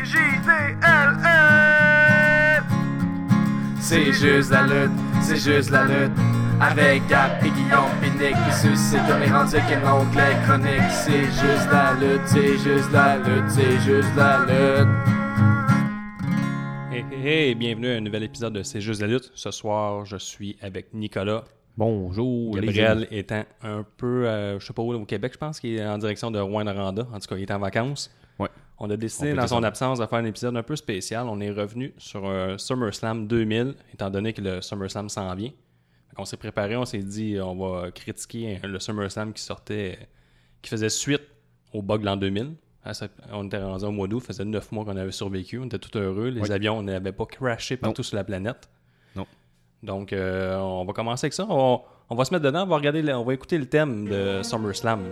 C-J-D-L-L. C'est juste la lutte, c'est juste la lutte. Avec Gap et Guillaume Pinique qui suscite comme les rendus qu'un onglet chronique. C'est juste la lutte, c'est juste la lutte, c'est juste la lutte. Hey, hey, hey, bienvenue à un nouvel épisode de C'est juste la lutte. Ce soir, je suis avec Nicolas. Bonjour, les Gabriel amis. étant un peu, euh, je sais pas où, au Québec, je pense qu'il est en direction de Rouen-Noranda. En tout cas, il est en vacances. Ouais. On a décidé, On dans son absence, de faire un épisode un peu spécial. On est revenu sur un SummerSlam 2000, étant donné que le SummerSlam s'en vient. on s'est préparé, on s'est dit, on va critiquer le SummerSlam qui sortait, qui faisait suite au bug l'an 2000. À cette- On était rendu au mois d'août, faisait neuf mois qu'on avait survécu, on était tout heureux. Les Oui. avions n'avaient pas crashé partout Non. sur la planète. Non. Donc, euh, on va commencer avec ça. On, on va se mettre dedans, on va, regarder, on va écouter le thème de SummerSlam.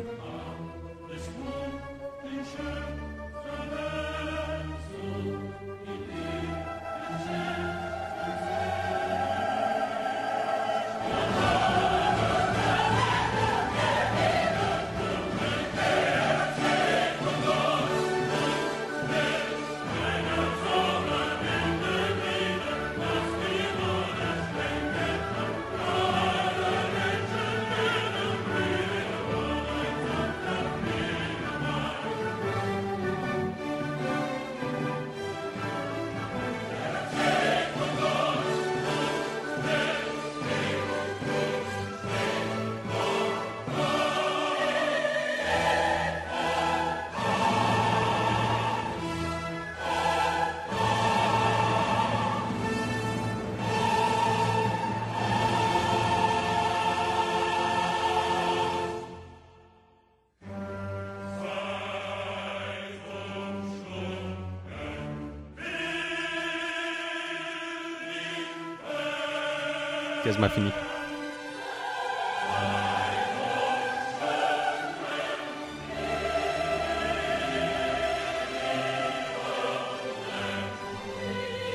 Quasiment fini.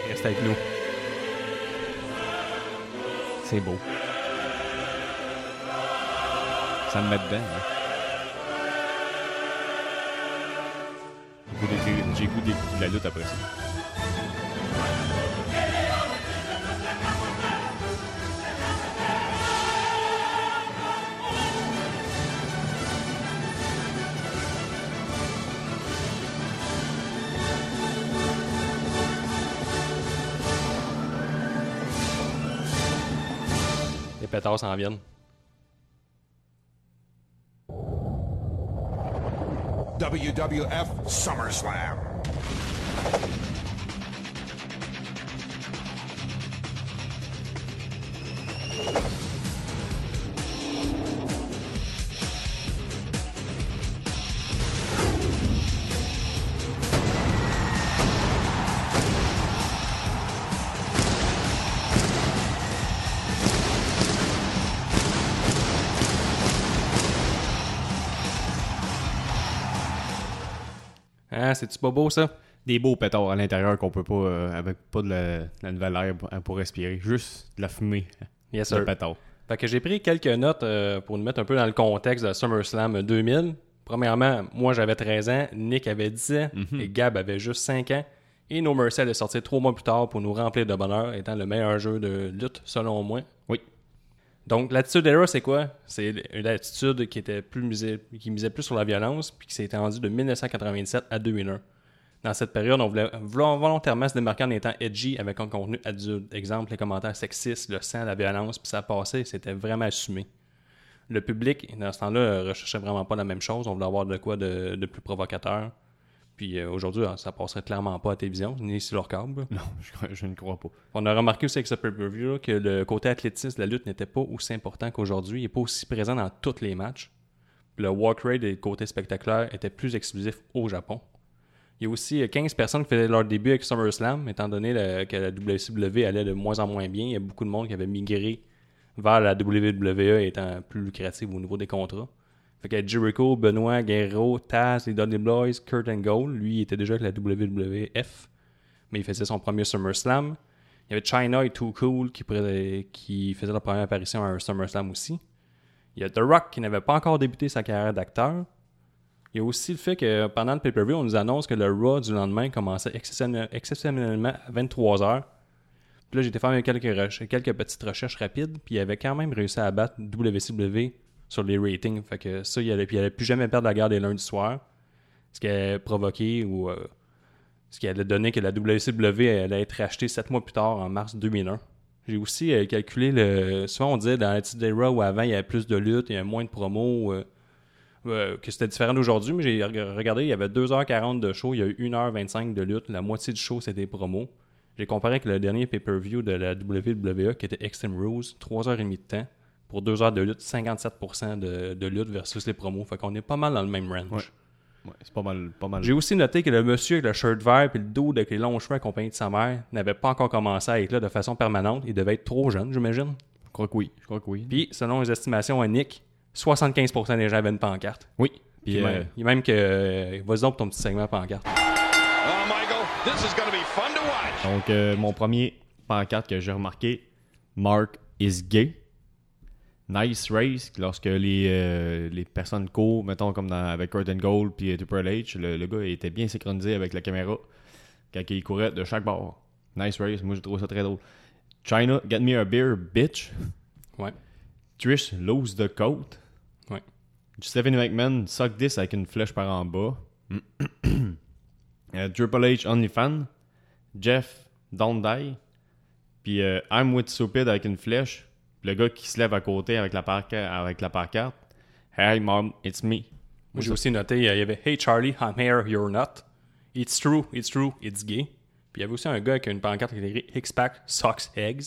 Reste avec nous. C'est beau. Ça me met dedans. hein. J'ai goût de la lutte après ça. Pétards s'en viennent. WWF SummerSlam. Hein, c'est-tu pas beau ça? Des beaux pétards à l'intérieur qu'on peut pas, euh, avec pas de la, de la nouvelle air pour, pour respirer. Juste de la fumée Yes, de sir. pétard. Fait que j'ai pris quelques notes euh, pour nous mettre un peu dans le contexte de SummerSlam 2000. Premièrement, moi j'avais 13 ans, Nick avait 10 ans et Gab avait juste 5 ans. Et No Mercy allait sortir trois mois plus tard pour nous remplir de bonheur, étant le meilleur jeu de lutte selon moi. Donc l'attitude era, c'est quoi? C'est une attitude qui était plus misée, qui misait plus sur la violence, puis qui s'est étendue de 1997 à 2001. Dans cette période, on voulait volo- volontairement se démarquer en étant edgy avec un contenu adulte. Exemple, les commentaires sexistes, le sang, la violence, puis ça passait, c'était vraiment assumé. Le public, dans ce temps-là, recherchait vraiment pas la même chose. On voulait avoir de quoi de plus provocateur. Puis euh, aujourd'hui, ça passerait clairement pas à la télévision, ni sur leur câble. Non, je, je ne crois pas. On a remarqué aussi avec ce pay-per-view que le côté athlétisme de la lutte n'était pas aussi important qu'aujourd'hui. Il n'est pas aussi présent dans tous les matchs. Le walk rate et le côté spectaculaire étaient plus exclusifs au Japon. Il y a aussi euh, 15 personnes qui faisaient leur début avec SummerSlam, étant donné le- que la WCW allait de moins en moins bien. Il y a beaucoup de monde qui avait migré vers la WWE étant plus lucrative au niveau des contrats. Fait que Jericho, Benoit, Guerrero, Taz, les Dudley Boys, Kurt Angle, lui, il était déjà avec la WWF, mais il faisait son premier SummerSlam. Il y avait China et Too Cool qui, faisaient leur première apparition à un SummerSlam aussi. Il y a The Rock qui n'avait pas encore débuté sa carrière d'acteur. Il y a aussi le fait que pendant le pay-per-view, on nous annonce que le Raw du lendemain commençait exceptionnel- exceptionnellement à 23h. Puis là, été faire quelques, quelques petites recherches rapides, puis il avait quand même réussi à battre WCW sur les ratings. Fait que ça, il allait, puis plus jamais perdre la guerre des lundis soirs. Ce qui a provoqué ou euh, ce qui allait donner que la WCW allait être rachetée sept mois plus tard, en mars 2001. J'ai aussi euh, calculé le. Souvent, on disait dans la petite des Raw où avant, il y avait plus de luttes, il y avait moins de promos, euh, que c'était différent d'aujourd'hui, mais j'ai reg- regardé, il y avait 2h40 de show, il y a eu 1h25 de lutte. La moitié du show, c'était des promos. J'ai comparé avec le dernier pay-per-view de la WWE qui était Extreme Rules, 3h30 de temps. Pour 2 heures de lutte, 57% de, de lutte versus les promos. Fait qu'on est pas mal dans le même range. Ouais. Ouais, c'est pas mal. Pas mal. J'ai aussi noté que le monsieur avec le shirt vert et le dos avec les longs cheveux accompagné de sa mère n'avait pas encore commencé à être là de façon permanente. Il devait être trop jeune, j'imagine. Je crois que oui. Je crois que oui. Puis, selon les estimations à Nick, 75% des gens avaient une pancarte. oui. Puis, euh, même, il y a même que. euh, Vas-y donc pour ton petit segment pancarte. Oh, Michael, this is going to be fun to watch. Donc, euh, mon premier pancarte que j'ai remarqué, Mark is gay. Nice race, lorsque les, euh, les personnes courent, mettons comme dans, avec Curtin Gold puis Triple H, le, le gars était bien synchronisé avec la caméra quand il courait de chaque bord. Nice race, moi je trouve ça très drôle. China, get me a beer, bitch. Ouais. Trish, lose the coat. Ouais. Stephanie McMahon, suck this avec une flèche par en bas. Euh, Triple H, OnlyFan. Jeff, Don't Die. Puis euh, I'm with Stupid avec une flèche. Le gars qui se lève à côté avec la, avec la pancarte. Hey mom, it's me. Moi, j'ai aussi noté, il y avait Hey Charlie, I'm here, you're not. It's true, it's true, it's gay. Puis il y avait aussi un gars avec une pancarte qui était écrit X-Pac sucks eggs.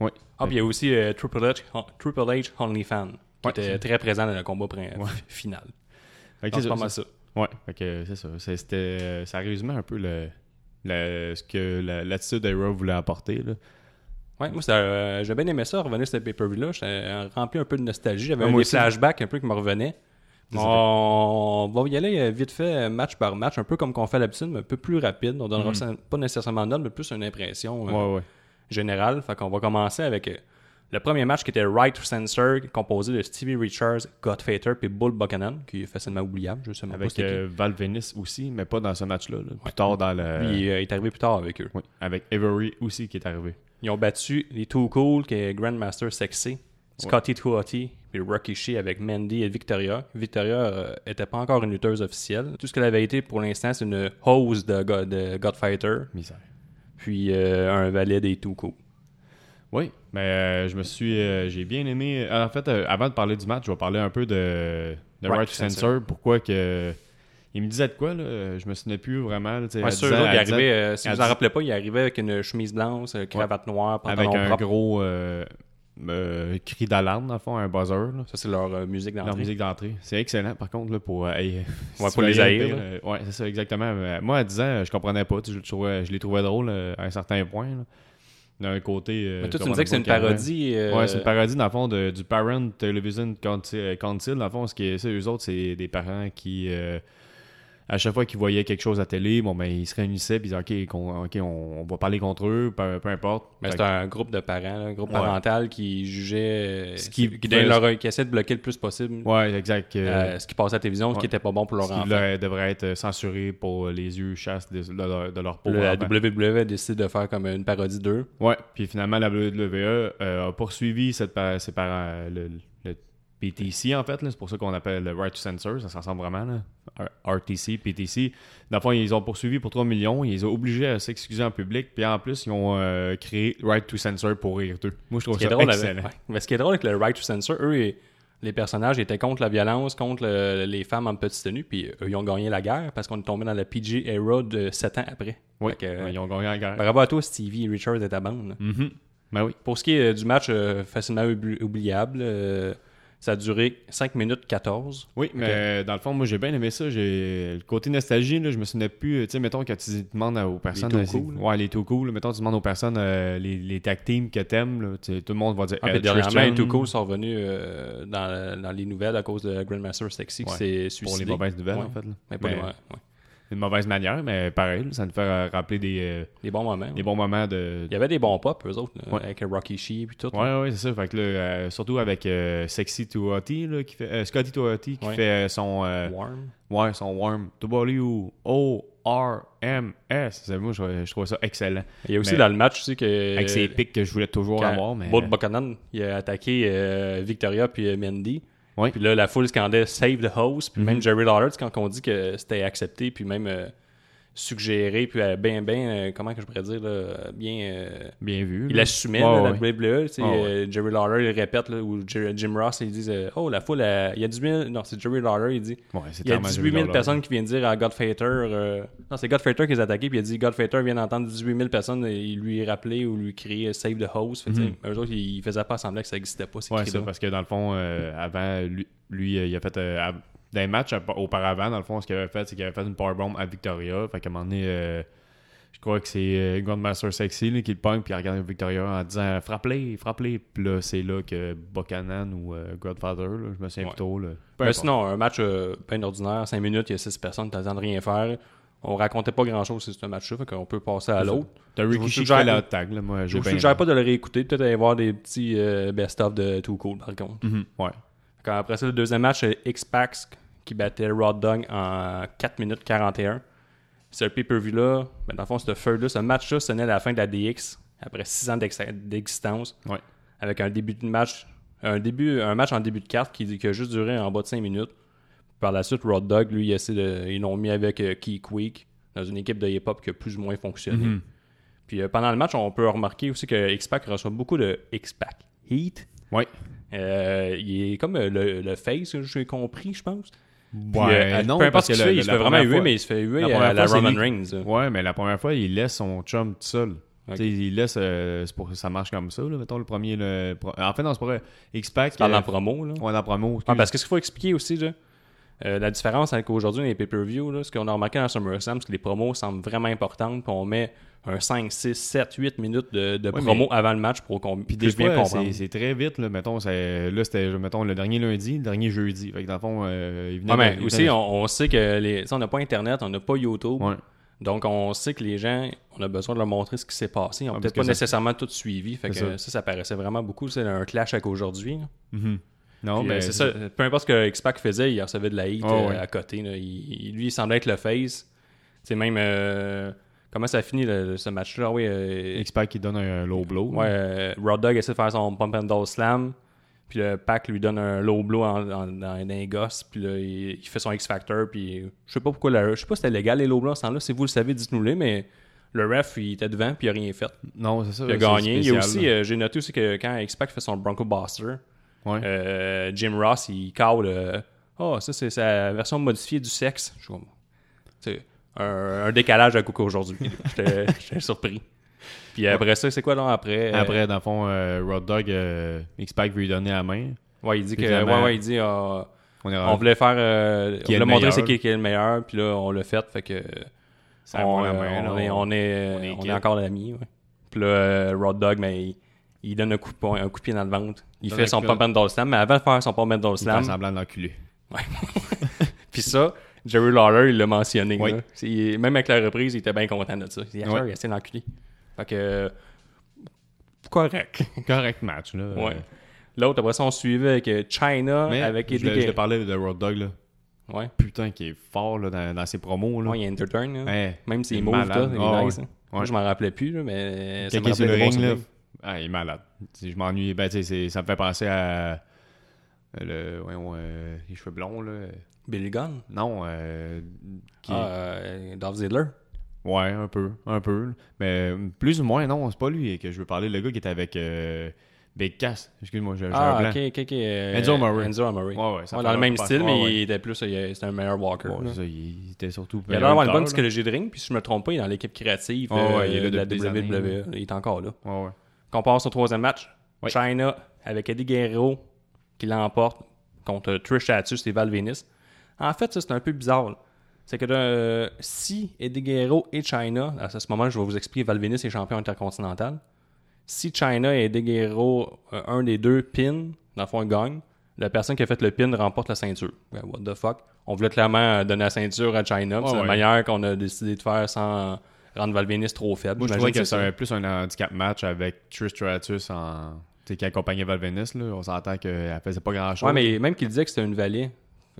Ouais. Ah, puis il y a aussi euh, Triple H, Triple H OnlyFan, qui Ouais, était très présent dans le combat final. C'est pas mal ça. Ouais, c'est ça. C'était, euh, ça résumait un peu le, le- ce que la- l'attitude d'Aero voulait apporter. Là. Ouais, moi, euh, j'ai bien aimé ça, revenir sur ce pay-per-view-là. J'étais euh, rempli un peu de nostalgie. J'avais des aussi. flashbacks un peu qui me revenaient. On va y aller euh, vite fait, euh, match par match, un peu comme qu'on fait l'habitude, mais un peu plus rapide. On donnera ça- pas nécessairement de note, mais plus une impression euh, Ouais, générale. Fait qu'on va commencer avec le premier match qui était Right Sensor, composé de Stevie Richards, Godfather puis Bull Buchanan, qui est facilement oubliable. Je sais même Avec euh, Val Venis aussi, mais pas dans ce match-là. là. Plus tard dans le. Lui, il, euh, il est arrivé plus tard avec eux. Oui, avec Avery aussi qui est arrivé. Ils ont battu les Too Cool, qui est Grandmaster Sexy, Scotty Tuati, puis Rocky Shea avec Mandy et Victoria. Victoria euh, était pas encore une lutteuse officielle. Tout ce qu'elle avait été pour l'instant, c'est une hose de, God, de Godfighter, Misère. puis euh, un valet des Too Cool. Oui, mais euh, je me suis. euh, j'ai bien aimé. euh, En fait, euh, avant de parler du match, je vais parler un peu de, de Right Right, Censor. Pourquoi que. Il me disait de quoi, là? Je me souvenais plus vraiment. là, Ouais, sûr, là, il arrivait, si vous en rappelez pas, il arrivait avec une chemise blanche, cravate noire, Avec pantalon un propre. gros cri d'alarme, dans le fond, un buzzer. Là. Ça, c'est leur musique Leur d'entrée. musique d'entrée. C'est excellent, par contre, là, pour. si Ouais, pour les haïr, ouais, c'est ça, exactement. Moi, à 10 ans, je comprenais pas. Je, trouvais- je les trouvais drôles à un certain point. là. D'un côté. euh, Mais toi, tu me disais que c'est une parodie. euh, Ouais, c'est une parodie, dans le fond, de- du Parent Television Council. euh. Dans le fond, ce qui est, ça, eux autres, c'est des parents qui, euh, à chaque fois qu'ils voyaient quelque chose à télé, bon, ben, ils se réunissaient et ils disaient, OK, on, on va parler contre eux, peu, peu importe. Mais c'est un groupe de parents, un groupe Ouais. parental qui jugeait, Ce qui qui, pouvait- leur- qui essaie de bloquer le plus possible Ouais, exact. euh, euh, ce qui passe à la télévision, ce qui ouais. était pas bon pour leur ce qui enfant. leur- devrait être censuré pour les yeux chasses de, de leur, de leur pauvre La. WWE a décidé de faire comme une parodie d'eux. Ouais, puis finalement, la WWE euh, a poursuivi cette par- ces parents, le, le PTC, en fait. là. C'est pour ça qu'on appelle le Right to Censor. Ça s'en ressemble vraiment. Là. RTC, PTC. Dans le fond, ils ont poursuivi pour 3 millions. Ils les ont obligés à s'excuser en public. Puis en plus, ils ont euh, créé Right to Censor pour rire d'eux. Moi, je trouve Ce ça drôle excellent. avec, ouais. Mais ce qui est drôle avec le Right to Censor, eux, et- les personnages étaient contre la violence, contre le- les femmes en petite tenue, puis eux, ils ont gagné la guerre parce qu'on est tombé dans la PG era de 7 ans après. Oui, que, euh, ils ont gagné la guerre. Bravo à toi, Stevie Richards et ta bande. Mhm. Ben oui. Pour ce qui est euh, du match, euh, facilement oubli- oubliable, euh, ça a duré 5 minutes 14. Oui, mais euh, dans le fond, moi, j'ai bien aimé ça. J'ai le côté nostalgie, là, je me souvenais plus. Tu sais, mettons, quand tu demandes aux personnes. too euh, cool. Ouais, les tout cool. Mettons, tu demandes aux personnes euh, les, les tag teams que t'aimes. Tout le monde va dire. Ah, euh, puis dernièrement, les Too Cool sont revenus euh, dans, dans les nouvelles à cause de Grandmaster Sexy qui Ouais, s'est Pour suicidé. les mauvaises nouvelles, Ouais. en fait. là. Mais pas Mais- les- ouais. Une mauvaise manière, mais pareil, ça nous fait euh, rappeler des, euh, Des bons moments. des bons moments de. Il y avait des bons pop, eux autres, Ouais. avec Rocky Shee et tout. Ouais, ouais, c'est ça. Fait que là, euh, surtout avec euh, Sexy Tuati, là, qui fait, euh, Scotty Tuati, qui fait son, Warm. ouais, son Warm W-O-R-M-S. C'est- Moi, je, je trouve ça excellent. Il y a aussi Mais- dans le match aussi que. Avec ses pics que je voulais toujours avoir, mais. Bolt Buchanan, il a attaqué Victoria puis Mendy. Puis là, la foule scandait Save the host. Puis Mhm. même Jerry Lawler, quand on dit que c'était accepté, puis même euh, suggéré, puis euh, ben, ben, euh, comment que je pourrais dire, là, bien. euh, Bien vu. il là. assumait Ouais, là, la. WWE. tu sais, Ouais, ouais. euh, Jerry Lawler, il répète, là, ou Jim Ross, ils disent Oh, la foule, il y a 18 000. Non, c'est Jerry Lawler, il dit Ouais, Il y a clairement 18 Jerry 000 Lawler. personnes qui viennent dire à euh, Non, c'est Godfater qui les a attaqués, puis il a dit Godfater vient d'entendre 18 000 personnes et il lui rappeler ou lui crier Save the host. Tu sais, Eux autres, ils faisaient pas semblant que ça existait pas. Ces. Ouais, c'est parce que dans le fond, avant, lui, lui, il a fait. Dans les matchs auparavant, dans le fond, ce qu'il avait fait, c'est qu'il avait fait une powerbomb à Victoria. Fait qu'à un moment donné, euh, je crois que c'est euh, Grandmaster Sexy là, qui le pogne, puis il regarde Victoria en disant Frappe-les, frappe-les. Puis là, c'est là que Buchanan ou euh, Godfather, là, je me souviens Ouais. plutôt. Là. Mais sinon, un match euh, bien ordinaire, 5 minutes, il y a 6 personnes, t'as le temps de rien faire. On racontait pas grand chose sur ce match-là, fait qu'on peut passer à l'autre. T'as la tag, là, moi, Je vous suggère pas de le réécouter, peut-être aller voir des petits best-of de Too Cool par contre. Mhm, Ouais. Quand après ça, le deuxième match, c'est X-Pax qui battait Rod Dog en 4 minutes 41. Ce pay-per-view là, ben, dans le fond, ce feu-là, ce match-là sonnait à la fin de la DX après 6 ans d'ex- d'existence. Ouais. Avec un début de match, un début, un match en début de carte qui, qui a juste duré en bas de 5 minutes. Par la suite, Rod Dog, lui, il essaie de- ils l'ont mis avec euh, Key Quick dans une équipe de hip-hop qui a plus ou moins fonctionné. Mhm. Puis euh, pendant le match, on peut remarquer aussi que X-Pac reçoit beaucoup de X-Pac Heat. Ouais. Euh, il est comme le, le face, j'ai compris, je pense. Puis, Ouais, euh, non, peu importe parce ce que fait, il se fait vraiment huer, mais il se fait huer la à la fois, Roman Reigns. Ouais, mais la première fois, il laisse son chum tout seul. Ok. Tu sais, Il laisse. euh, c'est pour que ça marche comme ça, là, mettons le premier. Le, en fait, non, c'est pas vrai. X-Pac. Dans euh, la promo. Là. Ouais, la promo. Ah, parce que ce qu'il faut expliquer aussi, là, euh, la différence avec aujourd'hui les pay-per-view, ce qu'on a remarqué dans SummerSlam, c'est que les promos semblent vraiment importantes, puis on met un 5, 6, 7, 8 minutes de, de Ouais, promo mais- avant le match pour qu'on puisse bien comprendre. c'est, très vite. Là, mettons, là, c'était mettons, le dernier lundi, le dernier jeudi. Fait que dans le fond, euh, il mais de- aussi, on, on sait que les, on n'a pas Internet, on n'a pas YouTube. Ouais. Donc, on sait que les gens, on a besoin de leur montrer ce qui s'est passé. Ils n'ont peut-être pas ça- nécessairement tout suivi. Fait que ça. ça. ça, paraissait vraiment beaucoup. C'est un clash avec aujourd'hui. Non, mais euh, c'est ça. Peu importe ce que X-Pac faisait, il recevait de la heat Ah, euh, ouais. à côté. là. Il- lui, il semblait être le face. C'est même. euh, comment ça finit le- ce match-là? Oui, euh, X-Pac qui donne un low blow. ouais, euh, Rod Dog essaie de faire son pump and doll slam. Puis le Pac lui donne un low blow en, en- les gosses. Puis là, il, il fait son X-Factor. Puis je sais pas pourquoi. la- je sais pas si c'était légal les low blows en ce temps-là. Si vous le savez, dites-nous-le. Mais le ref, il était devant. Puis il a rien fait. Non, c'est ça. Il a gagné. Il y a spécial, aussi, là. euh, j'ai noté aussi que quand X-Pac fait son Bronco Buster, Ouais. euh, Jim Ross, il call euh, Oh, ça, c'est sa version modifiée du sexe. Je un, un décalage à Coco aujourd'hui. J'étais surpris. Puis après ça, c'est quoi donc après euh, Après, dans le fond, euh, Road Dog, euh, X-Pac veut lui donner la main. Ouais, il dit que. Finalement, Ouais, ouais, il dit ah, On voulait faire. euh, on voulait montrer c'est qui, qui est le meilleur. Puis là, on l'a fait. Fait que. Ça on, va la main, on là, est, on- est, on est on est équipe. encore amis. Ouais. Puis là, Road Dog, mais il, il donne un coup, un coup de pied dans le ventre. Il fait son pump and doll slam. Mais avant de faire son pump and doll Il fait slam, semblant d'enculer. Puis ça, Jerry Lawler, il l'a mentionné. Oui. là. Même avec la reprise, il était bien content de ça. Il dit, il essaie d'enculer. Fait que. Correct. Correct match, là. Ouais. L'autre, après ça, on suivait avec euh, China, Mais avec Eddie voulais- je te Guerrero. parlais de Road Dog, là. Ouais. Putain, qui est fort, là, dans, dans ses promos, là. Ouais, il y a Entertain. là. Ouais. Même ses Il est moves, malade. tout, il est Ah, nice. ouais. hein. Moi, je m'en rappelais plus, là, mais. est sur le ring, là. Ah, il est malade. Tu sais, je m'ennuie. Ben, c'est- ça me fait penser à. euh, Le, voyons, euh, les cheveux blonds, là. Billy Gunn? Non, euh, qui... Ah, euh, Dolph Ziggler. Ouais, un peu, un peu. Mais plus ou moins, non, c'est pas lui que je veux parler. Le gars qui était avec euh, Big Cass. Excuse-moi, j'ai un Ah, blanc. ok, ok, ok. Enzo Amore. Enzo Amore. Ouais, ouais, ça Ouais, fait dans le même style, mais ouais. il était plus. C'était un meilleur walker. Ça, il était surtout. Il a l'air d'avoir une bonne psychologie de ring, puis si je me trompe pas, il est dans l'équipe créative euh, ouais, il est là de la WWE. Il est encore là. là. Ouais, ouais. Qu'on passe au troisième match. Oui. China avec Eddie Guerrero qui l'emporte contre Trish Stratus et Val Venis. En fait, ça, c'est un peu bizarre. là. C'est que euh, si Eddie Guerrero et China, à ce moment je vais vous expliquer, Val Venis est champion intercontinental. Si China et Eddie Guerrero, euh, un des deux pin, dans le fond, gagne, La personne qui a fait le pin remporte la ceinture. Ouais, what the fuck? On voulait clairement donner la ceinture à China. c'est Ouais, la manière qu'on a décidé de faire sans rendre Val Venis trop faible. Moi, je J'imagine trouvais que c'est plus un handicap match avec Trish Stratus en. Qui accompagnait Val Venis, là. On s'entend qu'elle faisait pas grand chose. Ouais, mais même qu'il disait que c'était une vallée.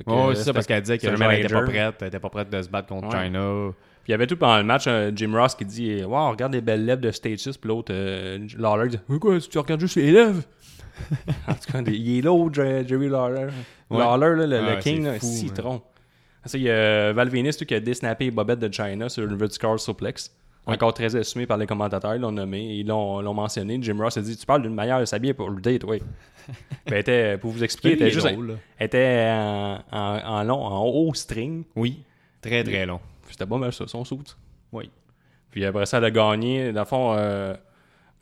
Euh, c'est ça, parce qu'elle disait qu'elle était pas prête. Elle était pas prête de se battre contre Ouais. China. Puis il y avait tout pendant le match euh, Jim Ross qui dit Wow, regarde les belles lèvres de Status. Puis l'autre, euh, Lawler, dit Mais quoi, tu regardes juste les lèvres En tout cas, il est l'autre, Jer- Jerry Lawler. Ouais. Lawler, là, le, King, là, fou, citron. Ça, il y a Val Venis tout, qui a désnappé les bobettes de China sur une vertical suplex. Encore très assumé par les commentateurs, ils l'ont nommé, ils l'ont mentionné. Jim Ross a dit Tu parles d'une manière de s'habiller pour le date, oui. Ben, était, pour vous expliquer, était, juste, drôle, était en, en, en long, en haut string. Oui. Très, très long. C'était pas mal ça, son suit. Oui. Puis après ça, elle a gagné. Dans le fond, euh,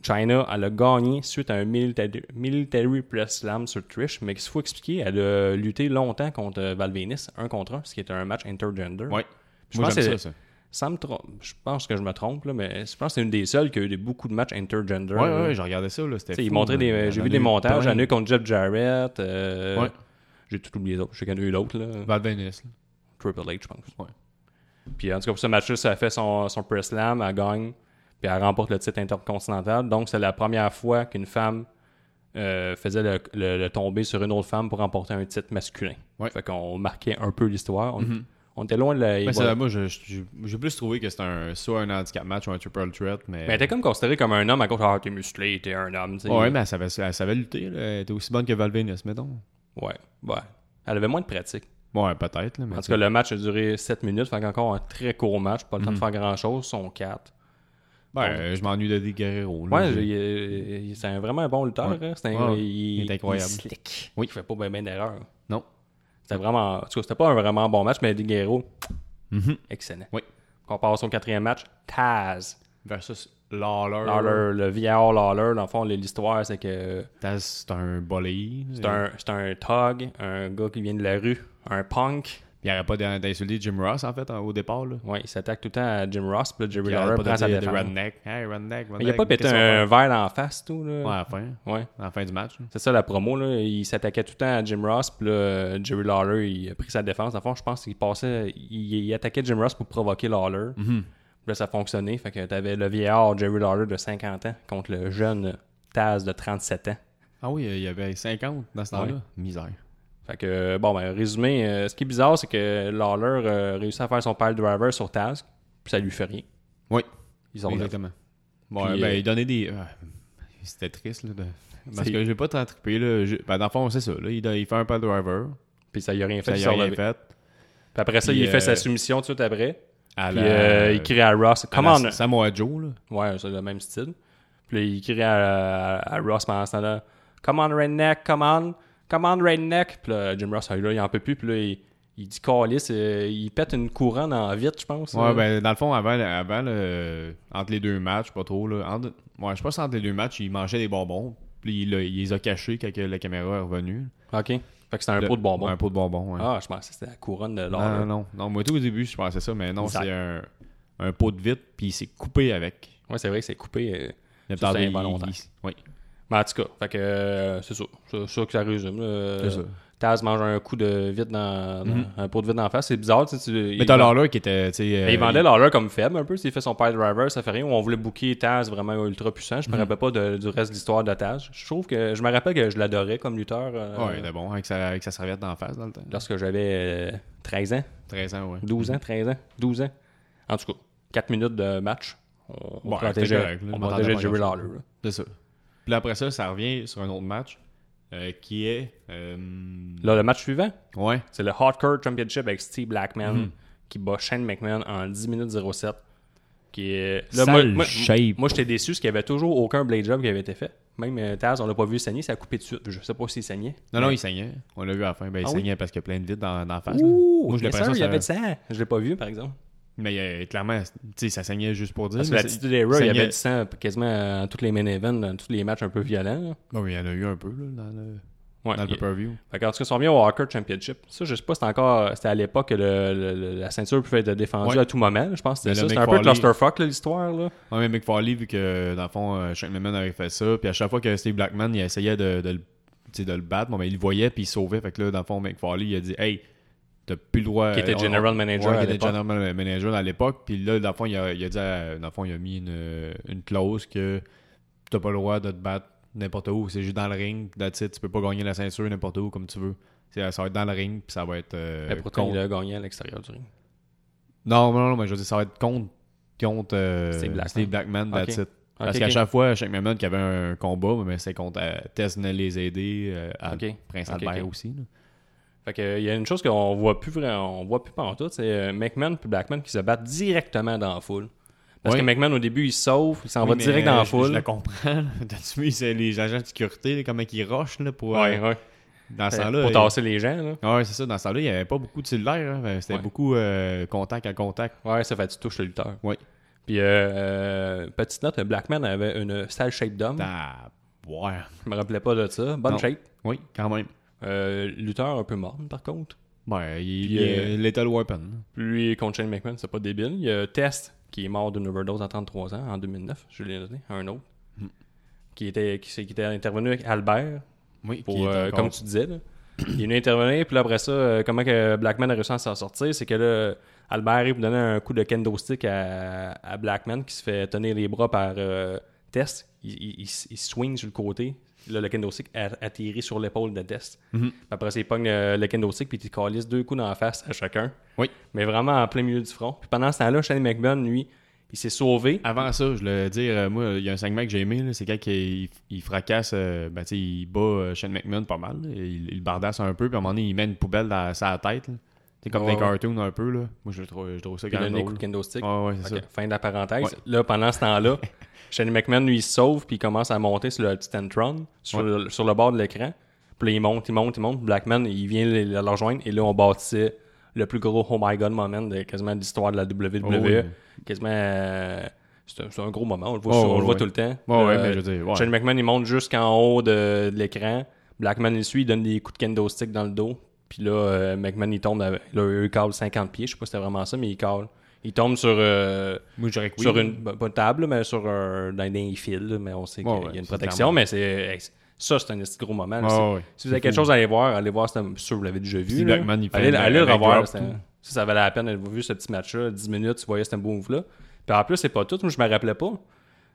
China, elle a gagné suite à un military, military press slam sur Trish. Mais qu'il faut expliquer, elle a lutté longtemps contre euh, Val Venis, un contre un, ce qui est un match intergender. Ouais. Je Moi, pense que ça, ça. Ça me trompe. Je pense que je me trompe, là, mais je pense que c'est une des seules qui a eu beaucoup de matchs intergender. Ouais, là. ouais, j'ai regardé ça, là. C'était fou, des. J'ai vu des montages. J'en ai eu contre Jeff Jarrett. euh, Ouais. J'ai tout oublié d'autres. Je sais qu'il y en a eu d'autres. là. Val Venis, là. Triple H, je pense. Ouais. Puis en tout cas, pour ce match-là, ça a fait son, son press slam, elle gagne, puis elle remporte le titre intercontinental. Donc, c'est la première fois qu'une femme euh, faisait le, le- le tomber sur une autre femme pour remporter un titre masculin. Ouais. Fait qu'on marquait un peu l'histoire. On, Mhm. on était loin de la. Ça, moi, j'ai plus trouvé que c'était un, soit un handicap match ou un triple threat, mais... Mais elle était comme considérée comme un homme à cause Ah, t'es musclé, t'es un homme. tu sais. Ouais, mais elle savait, elle savait lutter, là. Elle était aussi bonne que Val Venis, mettons. Ouais, ouais. Elle avait moins de pratique. Ouais, peut-être. En tout cas, le match a duré 7 minutes, fait qu'encore un très court match, pas le temps de faire grand chose, son 4. Euh, je m'ennuie de des Guerrero, là. Ouais, c'est un vraiment un bon lutteur. Ouais. hein. C'est un- Ouais, il, il est incroyable. Il est slick. Oui. Il fait pas bien ben d'erreurs. Non. C'était vraiment. En tout cas, c'était pas un vraiment bon match, mais Eddie Guerrero, Mhm. excellent. Oui. On passe au quatrième match. Taz. Versus Lawler. Lawler, le vieillard Lawler, dans le fond, l'histoire, c'est que Taz, c'est un bolé. c'est un, c'est un thug, un gars qui vient de la rue, un punk. Il arrête pas d'in- d'insulter Jim Ross, en fait, en- au départ, là. Ouais, il s'attaque tout le temps à Jim Ross, puis là, Jerry Lawler prend pas sa défense. redneck. Hey, redneck, redneck. Mais il a pas pété un verre la face, tout, là. Ouais, à la fin. Ouais. À la fin du match. C'est ça la promo, là. Il s'attaquait tout le temps à Jim Ross, puis là, Jerry Lawler, il a pris sa défense. Le fond, je pense qu'il passait. Il, il attaquait Jim Ross pour provoquer Lawler. Mhm. Puis là, ça fonctionnait. Fait que t'avais le vieillard Jerry Lawler de 50 ans contre le jeune Taz de 37 ans. Ah oui, il y avait 50 dans ce temps-là. Ouais. Misère. Fait que, bon, ben, résumé, euh, ce qui est bizarre, c'est que Lawler euh, réussit à faire son pile driver sur Taz, puis ça lui fait rien. Oui, Ils ont exactement. Bon, Puis, ben, euh, il donnait des... C'était triste, là. de- Parce que j'ai pas tant trippé, là. Je- Ben, dans le fond, c'est ça, là. Il, il fait un pas driver. Puis ça y a rien fait. Ça il y a rien fait. Puis après ça, Puis, il fait sa soumission tout de suite après. À Puis la- il crie à Ross, la on! Samoa Joe, là. Ouais, c'est le même style. Puis là, il crie à, à, à Ross pendant ce temps-là Come on, Redneck, come on, come on, Redneck. Puis là, Jim Ross, là, il en peut plus. Puis là, il, il dit Calice, euh, il pète une couronne en vite, je pense. Ouais, là. ben, dans le fond, avant, avant le- entre les deux matchs, pas trop, là. Entre- ouais, je pense entre les deux matchs, il mangeait des bonbons. Puis il, les a cachés quand la caméra est revenue. Ok. Fait que c'était un Le- pot de bonbons. Un pot de bonbons, ouais. Ah, je pensais que c'était la couronne de l'or. non, non, non. Moi, tout au début, je pensais ça, mais non, c'est un, un pot de vitre, puis il s'est coupé avec. Ouais, c'est vrai que c'est coupé. euh. Il il- Oui, Mais en tout cas, fait que euh, c'est ça. C'est ça que ça résume. c'est ça. Taz mange un coup de vide dans, dans- Mhm. un pot de vide dans la face. C'est bizarre, tu Mais il t'as vend- qui était, euh, il vendait Lawler comme faible un peu. S'il fait son pile driver, ça fait rien. On voulait booker Taz vraiment ultra puissant. Je me Mhm. rappelle pas de- du reste de l'histoire de Taz. Je trouve que je me rappelle que je l'adorais comme lutteur euh, Ouais, il était bon, avec sa, avec sa serviette d'en face dans le temps. lorsque j'avais euh, 13 ans, 13 ans, ouais. 12 ans, 13 ans, 12 ans. En tout cas, 4 minutes de match. On, on Ouais, protégeait, correct, on Jerry. Lawler. là. C'est ça. Puis après ça, ça revient sur un autre match, euh, qui est... euh, Là, le match suivant, Ouais. c'est le Hardcore Championship avec Steve Blackman Mhm. qui bat Shane McMahon en 10 minutes 07. Qui est... Sale moi, shape. moi j'étais déçu parce qu'il n'y avait toujours aucun blade job qui avait été fait. Même euh, Taz, on l'a pas vu saigner, ça a coupé de suite. Je sais pas s'il saignait. Non, non, il saignait. On l'a vu à la fin. Ben, il Ah oui? saignait parce qu'il y a plein de vides dans, dans la face. là. Ouh, Moi, je ça, pensé, il y ça- avait de sang. Je l'ai pas vu, par exemple. Mais euh, clairement, tu sais, ça saignait juste pour dire. Parce que mais la c'est- Attitude Era, il y avait du sang quasiment dans tous les main events, dans tous les matchs un peu violents. Bon, oui, il y en a eu un peu là, dans le, Ouais, dans le il- pay-per-view. En tout cas, si on revient au Hardcore Championship, ça, je sais pas, c'était encore. C'était à l'époque que le- la ceinture pouvait être défendue Ouais. à tout moment. Je pense que c'était ça. C'était un Mick peu clusterfuck, l'histoire. Là. Ouais, mais Mick Foley, vu que dans le fond, euh, Shane McMahon avait fait ça, puis à chaque fois que Steve Blackman il essayait de, de de le battre. Bon, ben, il le voyait, puis il sauvait. Fait que là, dans le fond, McFarley, il a dit Hey, t'as plus le droit. Qui était euh, general manager ouais, à qui était l'époque. general manager à l'époque. Puis là, dans le fond, il a, il a dit à- dans le fond, il a mis une, une clause que t'as pas le droit de te battre n'importe où. C'est juste dans le ring. It. Tu peux pas gagner la ceinture n'importe où comme tu veux. C'est- Ça va être dans le ring, puis ça va être. euh, Mais pourtant, contre- il a gagné à l'extérieur du ring. Non, non, non, mais je veux dire, ça va être contre, contre euh, Steve Blackman. Steve Blackman. Parce qu'à chaque fois, à chaque moment qu'il y avait un combat, mais c'est contre euh, Tess venait les aider, euh, à. Prince Albert aussi. là. Fait que, il y a une chose qu'on voit plus vraiment, on voit plus pas en tout, c'est euh, McMahon et Blackman qui se battent directement dans la foule. Parce Oui. que McMahon, au début, il sauve, il s'en va Oui, direct dans la euh, je- Je foule. la comprends. T'as-tu vu les agents de sécurité, comment ils rushent là, pour. Ouais, euh, ouais. Dans ce Pour il- tasser les gens, là. Ouais, c'est ça. Dans ce temps-là, il n'y avait pas beaucoup de cellulaire. hein. C'était Ouais. beaucoup euh, contact à contact. Ouais, ça fait tu touches le lutteur. Oui. Puis, euh, euh, petite note, Blackman avait une sale shape d'homme. Ah, ouais. Je me rappelais pas de ça. Bonne Non. shape. Oui, quand même. Euh, lutteur un peu morne, par contre. Ouais, il, est euh, Lethal Weapon. Lui, contre Shane McMahon, c'est pas débile. Il y a Test, qui est mort d'une overdose à 33 ans en 2009. Je l'ai noté. Un autre. Hmm. Qui, était, qui, était intervenu avec Albert, Oui, pour, euh, comme tu disais. là. il est venu intervenir, puis là, après ça, euh, comment que Blackman a réussi à s'en sortir, c'est que là, Albert arrive pour donner un coup de kendo stick à, à Blackman qui se fait tenir les bras par euh, Test. Il, il, il, il swing sur le côté. Là, le kendo stick a- atterrit sur l'épaule de Test. Mhm. Après, il pogne le, le kendo stick, puis il calisse deux coups dans la face à chacun. Oui. Mais vraiment en plein milieu du front. Puis pendant ce temps-là, Shane McMahon, lui, il s'est sauvé. Avant ça, je voulais dire, euh, moi, il y a un segment que j'ai aimé, c'est quand il, il fracasse, euh, ben, il bat euh, Shane McMahon pas mal, il, il le bardasse un peu, puis à un moment donné, il met une poubelle dans sa tête, là. Sais, comme ouais. cartoons un peu, là. Moi, je trouve, je trouve ça Puis il quand a même donné un coup de kendo stick. Ouais, ouais, c'est ça. Fin de la parenthèse. Ouais. Là, pendant ce temps-là, Shane McMahon, lui, il se sauve, puis il commence à monter sur le petit Entron, sur, le, sur le bord de l'écran. Puis là, il monte, il monte, il monte. Blackman, il vient le, le rejoindre, et là, on bâtissait le plus gros Oh my God moment de quasiment de l'histoire de la WWE. Oh, oui. Quasiment. euh, c'est un, gros moment, on le voit, Oh, sur- on le voit ouais. tout le temps. Ouais, ouais, Euh, mais je veux dire, ouais. Shane McMahon, il monte jusqu'en haut de, de l'écran. Blackman, il suit, il donne des coups de kendo stick dans le dos. Puis là, euh, McMahon, il tombe. avec- Là, il cale 50 pieds. Je sais pas si c'était vraiment ça, mais il cale. Il tombe sur, euh, Moi, je dirais que oui. sur une. ben, Pas une table, mais sur un. Dans des fils, mais on sait qu'il Ouais, y a une protection. Mais c'est. ça, c'est un gros moment. Ouais, Si- vous avez quelque chose à aller voir, allez voir. C'est sûr vous l'avez déjà vu. Là. Il allez, allez le revoir. Ça, ça valait la peine d'avoir vu ce petit match-là. 10 minutes, tu voyais ce move-là. Puis en plus, c'est pas tout. Moi, je me rappelais pas.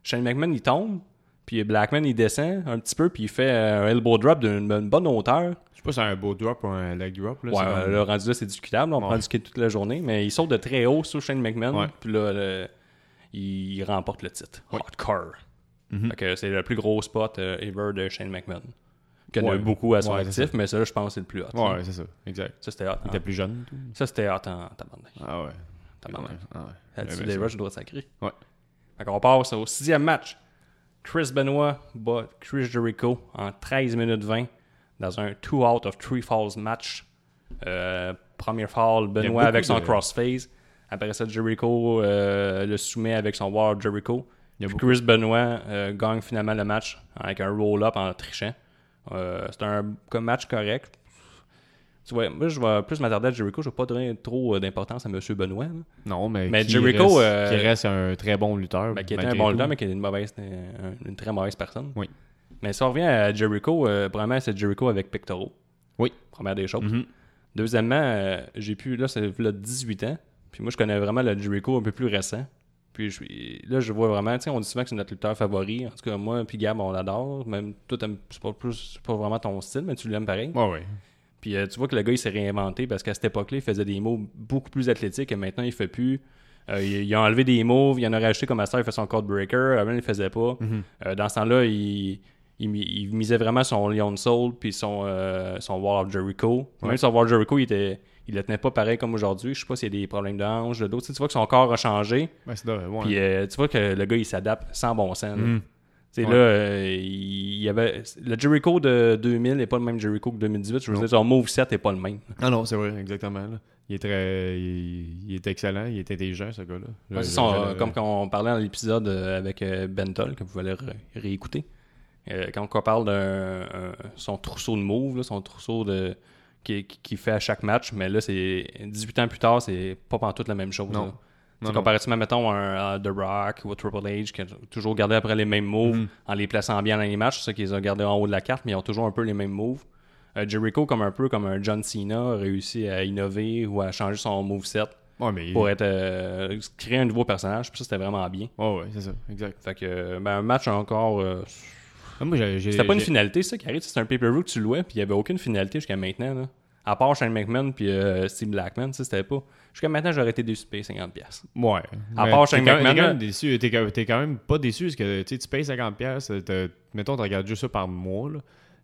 Shane McMahon, il tombe. Puis Blackman, il descend un petit peu. Puis il fait un elbow drop d'une bonne hauteur. Je sais pas si c'est un beau drop ou un leg drop. Là, Ouais, euh, le rendu là, c'est discutable. On Ouais. prend du skate toute la journée. Mais il saute de très haut sur Shane McMahon. Ouais. Puis là, le- il, il remporte le titre. Hardcore. Fait que c'est le plus gros spot euh, ever de Shane McMahon. Qu'il y en a beaucoup à son actif, mais ça, là, je pense c'est le plus hot. Ouais, c'est ça. Exact. Ça, c'était hot. Il hein. était plus jeune. tout. Ça, c'était hot en tabarnak. Ah ouais. Tabarnak. Ah ouais. Là-dessus, je dois sacrer. Ouais. Fait qu'on passe au sixième match. Chris Benoit bat Chris Jericho en 13 minutes 20 dans un 2 out of 3 falls match. Euh, premier fall, Benoit avec son de- crossface. Après ça, Jericho euh, le soumet avec son War Jericho. Puis. Chris Benoit euh, gagne finalement le match avec un roll-up en trichant. C'est un match correct. Tu vois, moi, je vais plus m'attarder à Jericho. Je ne vais pas donner trop euh, d'importance à M. Benoit. là. Non, mais, Mais qui Jericho, reste, euh, qui reste un très bon lutteur. Ben, qui était un bon lutteur, mais qui est une, mauvaise, une très mauvaise personne. Oui. Mais si on revient à Jericho, euh, premièrement, c'est Jericho avec Pectoro. Oui. Première des choses. Mhm. Deuxièmement, euh, j'ai pu, là, c'est là 18 ans. Puis moi, je connais vraiment le Jericho un peu plus récent. Puis je là, je vois vraiment, tu sais, on dit souvent que c'est notre lutteur favori. En tout cas, moi, puis Gab, on l'adore. Même toi, c'est pas, plus- pas vraiment ton style, mais tu l'aimes pareil. Ouais, ouais. Puis euh, tu vois que le gars, il s'est réinventé parce qu'à cette époque-là, il faisait des moves beaucoup plus athlétiques et maintenant, il fait plus. Euh, il, il a enlevé des moves, il en a rajouté comme à ça, il fait son code breaker. Avant, il le faisait pas. Euh, dans ce temps-là, il, il, mi- il misait vraiment son Lion Soul puis son, son Wall of Jericho. Même son Wall of Jericho, il, était, il le tenait pas pareil comme aujourd'hui. Je sais pas s'il y a des problèmes de hanche, de dos. Tu, sais, tu vois que son corps a changé. Ben, c'est vrai, ouais. Puis euh, tu vois que le gars, il s'adapte sans bon sens. Ouais. là, euh, il y avait. Le Jericho de 2000 n'est pas le même Jericho que 2018. Je veux dire, son moveset n'est pas le même. Ah non, c'est vrai, exactement. là. Il est très. Il, il est excellent, il est intelligent, ce gars-là. Ouais, euh, comme quand on parlait dans l'épisode euh, avec euh, Bentol, que vous allez ré- réécouter. Euh, quand on parle de son trousseau de moves, là, son trousseau de qui, fait à chaque match, mais là, c'est 18 ans plus tard, c'est pas tout la même chose. Non. Comparativement, mettons, à un à The Rock ou à Triple H, qui a toujours gardé après les mêmes moves Mhm. en les plaçant bien dans les matchs. C'est ça qu'ils ont gardé en haut de la carte, mais ils ont toujours un peu les mêmes moves. Euh, Jericho, comme un peu comme un John Cena, a réussi à innover ou à changer son moveset Ouais, mais. pour être euh, créer un nouveau personnage. Puis ça, c'était vraiment bien. Ouais, ouais, c'est ça, exact. Fait que, ben, un match encore. euh, Ah, c'était pas une finalité, ça, qui arrive. C'était un pay-per-view que tu louais, puis il y avait aucune finalité jusqu'à maintenant. Là. À part Shane McMahon puis euh, Steve Blackman, ça, c'était pas. Jusqu'à maintenant, j'aurais été déçu de payer 50$. piastres. Ouais. À part Shane McMahon, T'es quand même déçu. T'es quand, même pas déçu parce que tu tu payes 50$. piastres, t'as- Mettons, tu regardes juste ça par mois.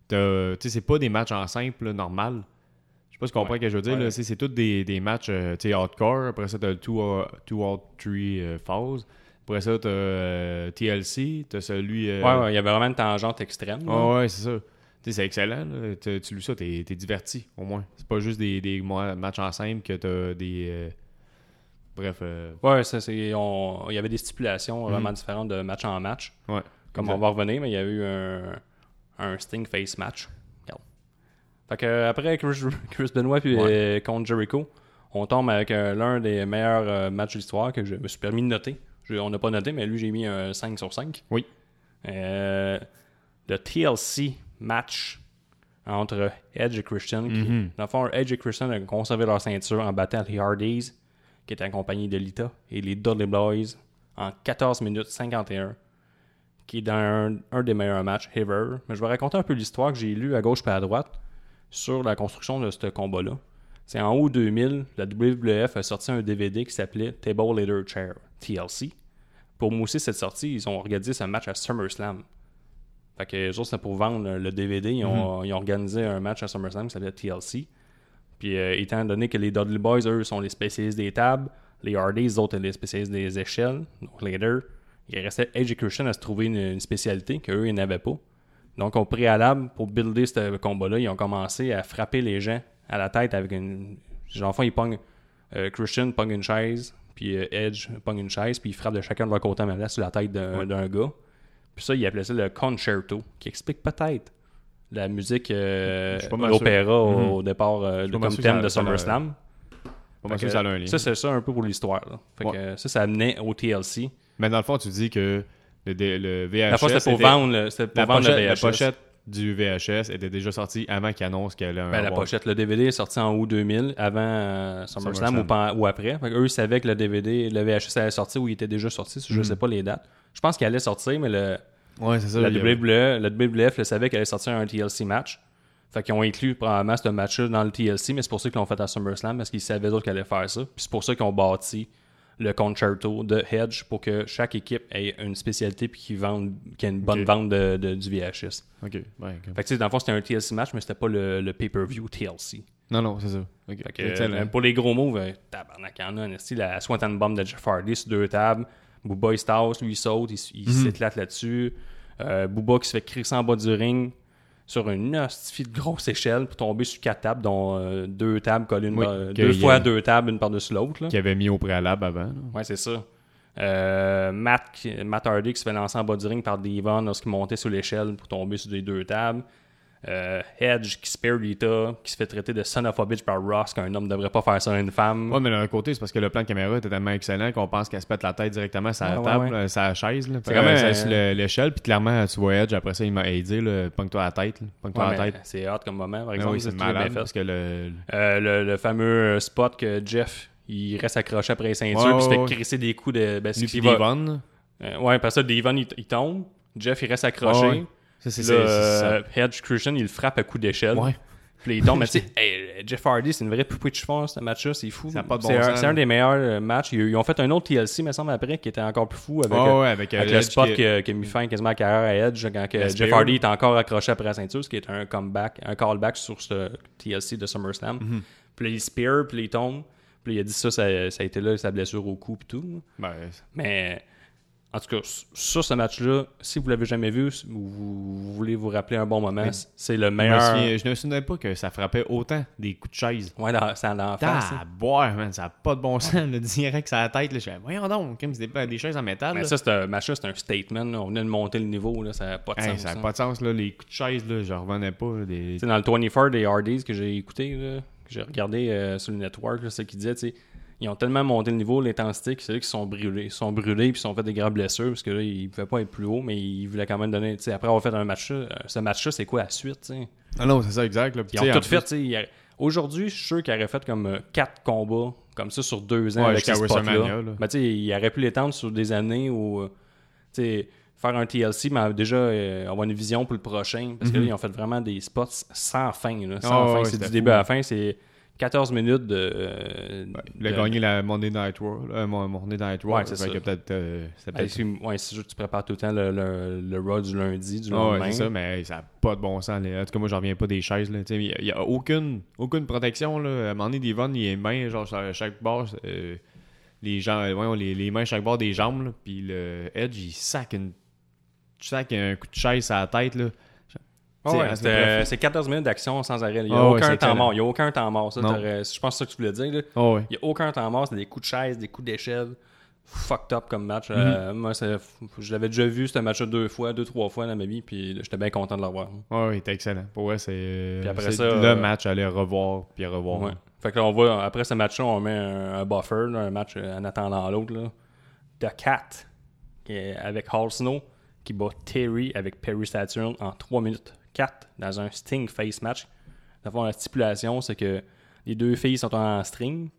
Tu sais, c'est pas des matchs en simple, là, normal. Je sais pas ce qu'on comprend ce que je veux dire. Ouais. C'est tous des, des matchs euh, tu sais, hardcore. Après ça, t'as le 2 out 3 phase. Après ça, t'as euh, TLC. T'as celui. euh, Ouais, ouais, il y avait vraiment une tangente extrême. là. Ouais, ouais, c'est ça. C'est excellent. là. Tu, tu lis ça, t'es es diverti, au moins. C'est pas juste des, des matchs en simple que t'as des. euh, Bref. euh, Ouais, ça, c'est. on- Il y avait des stipulations vraiment différentes de match en match. ouais. Comme exact. on va revenir, mais il y a eu un, un Sting face match. Fait que après Chris, Chris Benoit puis Ouais. euh, contre Jericho, on tombe avec euh, l'un des meilleurs matchs de l'histoire que je me suis permis de noter. Je- on n'a pas noté, mais lui, j'ai mis un 5 sur 5. Oui. Euh, le TLC match entre Edge et Christian. qui- Mhm. dans le fond, Edge et Christian ont conservé leur ceinture en battant les Hardys, qui étaient accompagnés de Lita, et les Dudley Boys en 14 minutes 51, qui est dans un, un des meilleurs matchs ever. Mais je vais raconter un peu l'histoire que j'ai lue à gauche et à droite sur la construction de ce combat-là. C'est en août 2000, la WWF a sorti un DVD qui s'appelait Table Leader Chair, TLC. Pour mousser cette sortie, ils ont organisé ce match à SummerSlam. Fait que c'était pour vendre le- DVD. Ils ont, ils ont organisé un match à SummerSlam qui s'appelait TLC. Puis euh, étant donné que les Dudley Boys, eux, sont les spécialistes des tables, les Hardys, les autres, les spécialistes des échelles, donc leader, il restait Edge et Christian à se trouver une, une spécialité qu'eux, ils n'avaient pas. Donc, au préalable, pour builder ce combat-là, ils ont commencé à frapper les gens à la tête avec une. Genre, ils pognent. euh, Christian pogne une chaise, puis euh, Edge pogne une chaise, puis ils frappent de chacun de leur côté en sur la tête d'un d'un gars. Puis ça, ils appelaient ça le concerto, qui explique peut-être la musique, euh, l'opéra au, Mhm. au départ, euh, comme thème de SummerSlam. Ça c'est ça un peu pour l'histoire. Ouais. euh, ça, ça amenait au TLC. Mais dans le fond, tu dis que le, le VHS. La fois, c'était pour vendre le, pour la, vendre pochette, le la VHS. pochette du VHS était déjà sortie avant qu'il annonce qu'elle allait Ben, la pochette, le DVD est sorti en août 2000, avant euh, SummerSlam SummerSlam. ou, ou après. Fait eux, ils savaient que le DVD, le VHS allait sortir ou il était déjà sorti. Je Mhm. sais pas les dates. Je pense qu'il allait sortir, mais le, Ouais, c'est ça. la, WWE, WWF le savait qu'elle allait sortir un TLC match. Fait qu'ils ont inclus probablement ce match-là dans le TLC, mais c'est pour ça qu'ils l'ont fait à SummerSlam, parce qu'ils savaient d'autres qu'elle allait faire ça. Puis c'est pour ça qu'ils ont bâti le concerto de Hedge pour que chaque équipe ait une spécialité puis qu'ils vendent, qu'il y ait une bonne vente de, de- du VHS. Ok, ouais, ok. Fait que tu sais, dans le fond, c'était un TLC match, mais c'était pas le, le pay-per-view TLC. Non, non, c'est ça. Fait que, euh, pour les gros moves, euh, tabarnak, il y en a, la Swanton Bomb de Jeff Hardy sur deux tables. Booba, il se tasse, lui, il saute, il, il s'éclate là-dessus. Euh, Booba qui se fait crisser en bas du ring sur une hostifie de grosse échelle pour tomber sur quatre tables, dont euh, deux tables collées une Oui, par- que deux fois deux tables, une par-dessus l'autre. là. Qu'il avait mis au préalable avant. là. Ouais, c'est ça. Euh, Matt, qui- Matt Hardy qui se fait lancer en bas du ring par Devon lorsqu'il montait sur l'échelle pour tomber sur les deux tables. Euh, Edge qui spare Lita, qui se fait traiter de son of a bitch par Ross, qu'un homme ne devrait pas faire ça à une femme. Ouais, mais d'un côté, c'est parce que le plan de caméra était tellement excellent qu'on pense qu'elle se pète la tête directement sur la Ouais, table, ouais, ouais. euh, sur la chaise. C'est quand même, c'est euh, sur le- l'échelle, puis clairement, tu vois Edge, après ça, il m'a aidé, là, pogne-toi à la tête. Pogne-toi Ouais, la tête. c'est hot comme moment, par Ah exemple. oui, c'est bien malade, fait. parce que le... Euh, le, le fameux spot que Jeff, il reste accroché après les ceintures, Ouais, puis il se fait ouais. crisser des coups de. Ben, Lui va- Devon. Euh, ouais, après ça, Devon, il, il tombe. Jeff, il reste accroché. C'est ça. euh, Edge Christian, il le frappe à coups d'échelle. Ouais. Puis il tombe. mais tu sais, hey, Jeff Hardy, c'est une vraie poupée de chiffon, ce match-là. C'est fou. Bon c'est un, des meilleurs euh, matchs. Ils, ils ont fait un autre TLC, me semble, après, qui était encore plus fou avec, Ouais, euh, ouais, avec, avec le spot qui- qui, a, qui a mis fin quasiment à carrière à Edge quand que Jeff. Hardy est encore accroché après la ceinture, ce qui est un comeback, un callback sur ce TLC de SummerSlam. Mhm. Puis là, il spear, puis il tombe. Puis là, il a dit ça, ça, ça a été là, sa blessure au cou, puis tout. Ben, Mais en tout cas, sur ce match-là, si vous l'avez jamais vu ou vous, voulez vous rappeler un bon moment, c'est le je me, meilleur. souviens- je ne me souvenais pas que ça frappait autant des coups de chaise. Ouais, c'est en face. Ah, boire, man, ça n'a pas de bon sens. Le direct sur la tête, là, je fais, voyons donc, comme c'est des, des chaises en métal. Mais là. ça, c'est un match-là, c'est un statement. là. On venait de monter le niveau, là, ça n'a pas de Hey, sens. ça n'a hein. pas de sens, là. Les coups de chaise, là, je revenais pas. Tu sais, dans le 24 des Hardys que j'ai écouté, là, que j'ai regardé euh, sur le network, là, c'est qu'il disait, tu sais, ils ont tellement monté le niveau, l'intensité, que c'est là qu'ils sont brûlés. Ils sont brûlés puis ils sont fait des graves blessures parce que là, ils pouvaient pas être plus haut, mais ils voulaient quand même donner. Après avoir fait un match là, ce match-là, c'est quoi la suite, tu sais? Ah non, c'est ça, exact. là. Ils ont tout fait, plus- a- Aujourd'hui, je suis sûr qu'ils auraient fait comme 4 combats comme ça sur deux ans Ouais, avec ces spots-là. Ben, tu sais, ils auraient pu l'étendre sur des années où, euh, sais, faire un TLC, mais déjà euh, avoir une vision pour le prochain. Parce que là, ils ont fait vraiment des spots sans fin, là, sans Mhm. Ah, fin. ouais, c'est du fou. début à la fin, c'est 14 minutes de... euh, Il a de- gagné la Monday Night Raw. euh, mon- Monday Night Raw. Ouais, c'est ça. peut-être. euh, peut-être. c'est- ouais, c'est sûr que tu prépares tout le temps le, le, le Raw du lundi, du Ah ouais, lendemain. c'est ça, mais ça n'a pas de bon sens. là. En tout cas, moi, j'en reviens pas des chaises. Il n'y a, aucune, aucune protection. Là. À un moment donné, Devon, il est main, genre, sur chaque bord, euh, les, gens, euh, voyons, les, les mains chaque bord des jambes. là. Puis le Edge, il sac, une, sac un coup de chaise à la tête. Là. Ah ouais, c'est 14 minutes d'action sans arrêt. Il n'y a Ah ouais, aucun temps mort. Il a aucun temps mort. Ça, je pense que c'est ça que tu voulais dire. là. Ah ouais. Il n'y a aucun temps mort. C'est des coups de chaise, des coups d'échelle. Fucked up comme match. Mhm. Euh, moi, je l'avais déjà vu, ce match-là, deux fois, deux, trois fois dans ma vie. Puis j'étais bien content de le revoir. Ouais, ouais, il était excellent. Pour vrai, c'est Puis après c'est ça, le euh, match à aller revoir puis revoir. Ouais. Fait que là, on voit, après ce match-là, on met un, un buffer, là, un match euh, en attendant l'autre. The Cat, qui est avec Hall Snow, qui bat Terry avec Perry Saturn en 3 minutes 4 dans un Sting Face match. Dans la stipulation, c'est que les deux filles sont en string,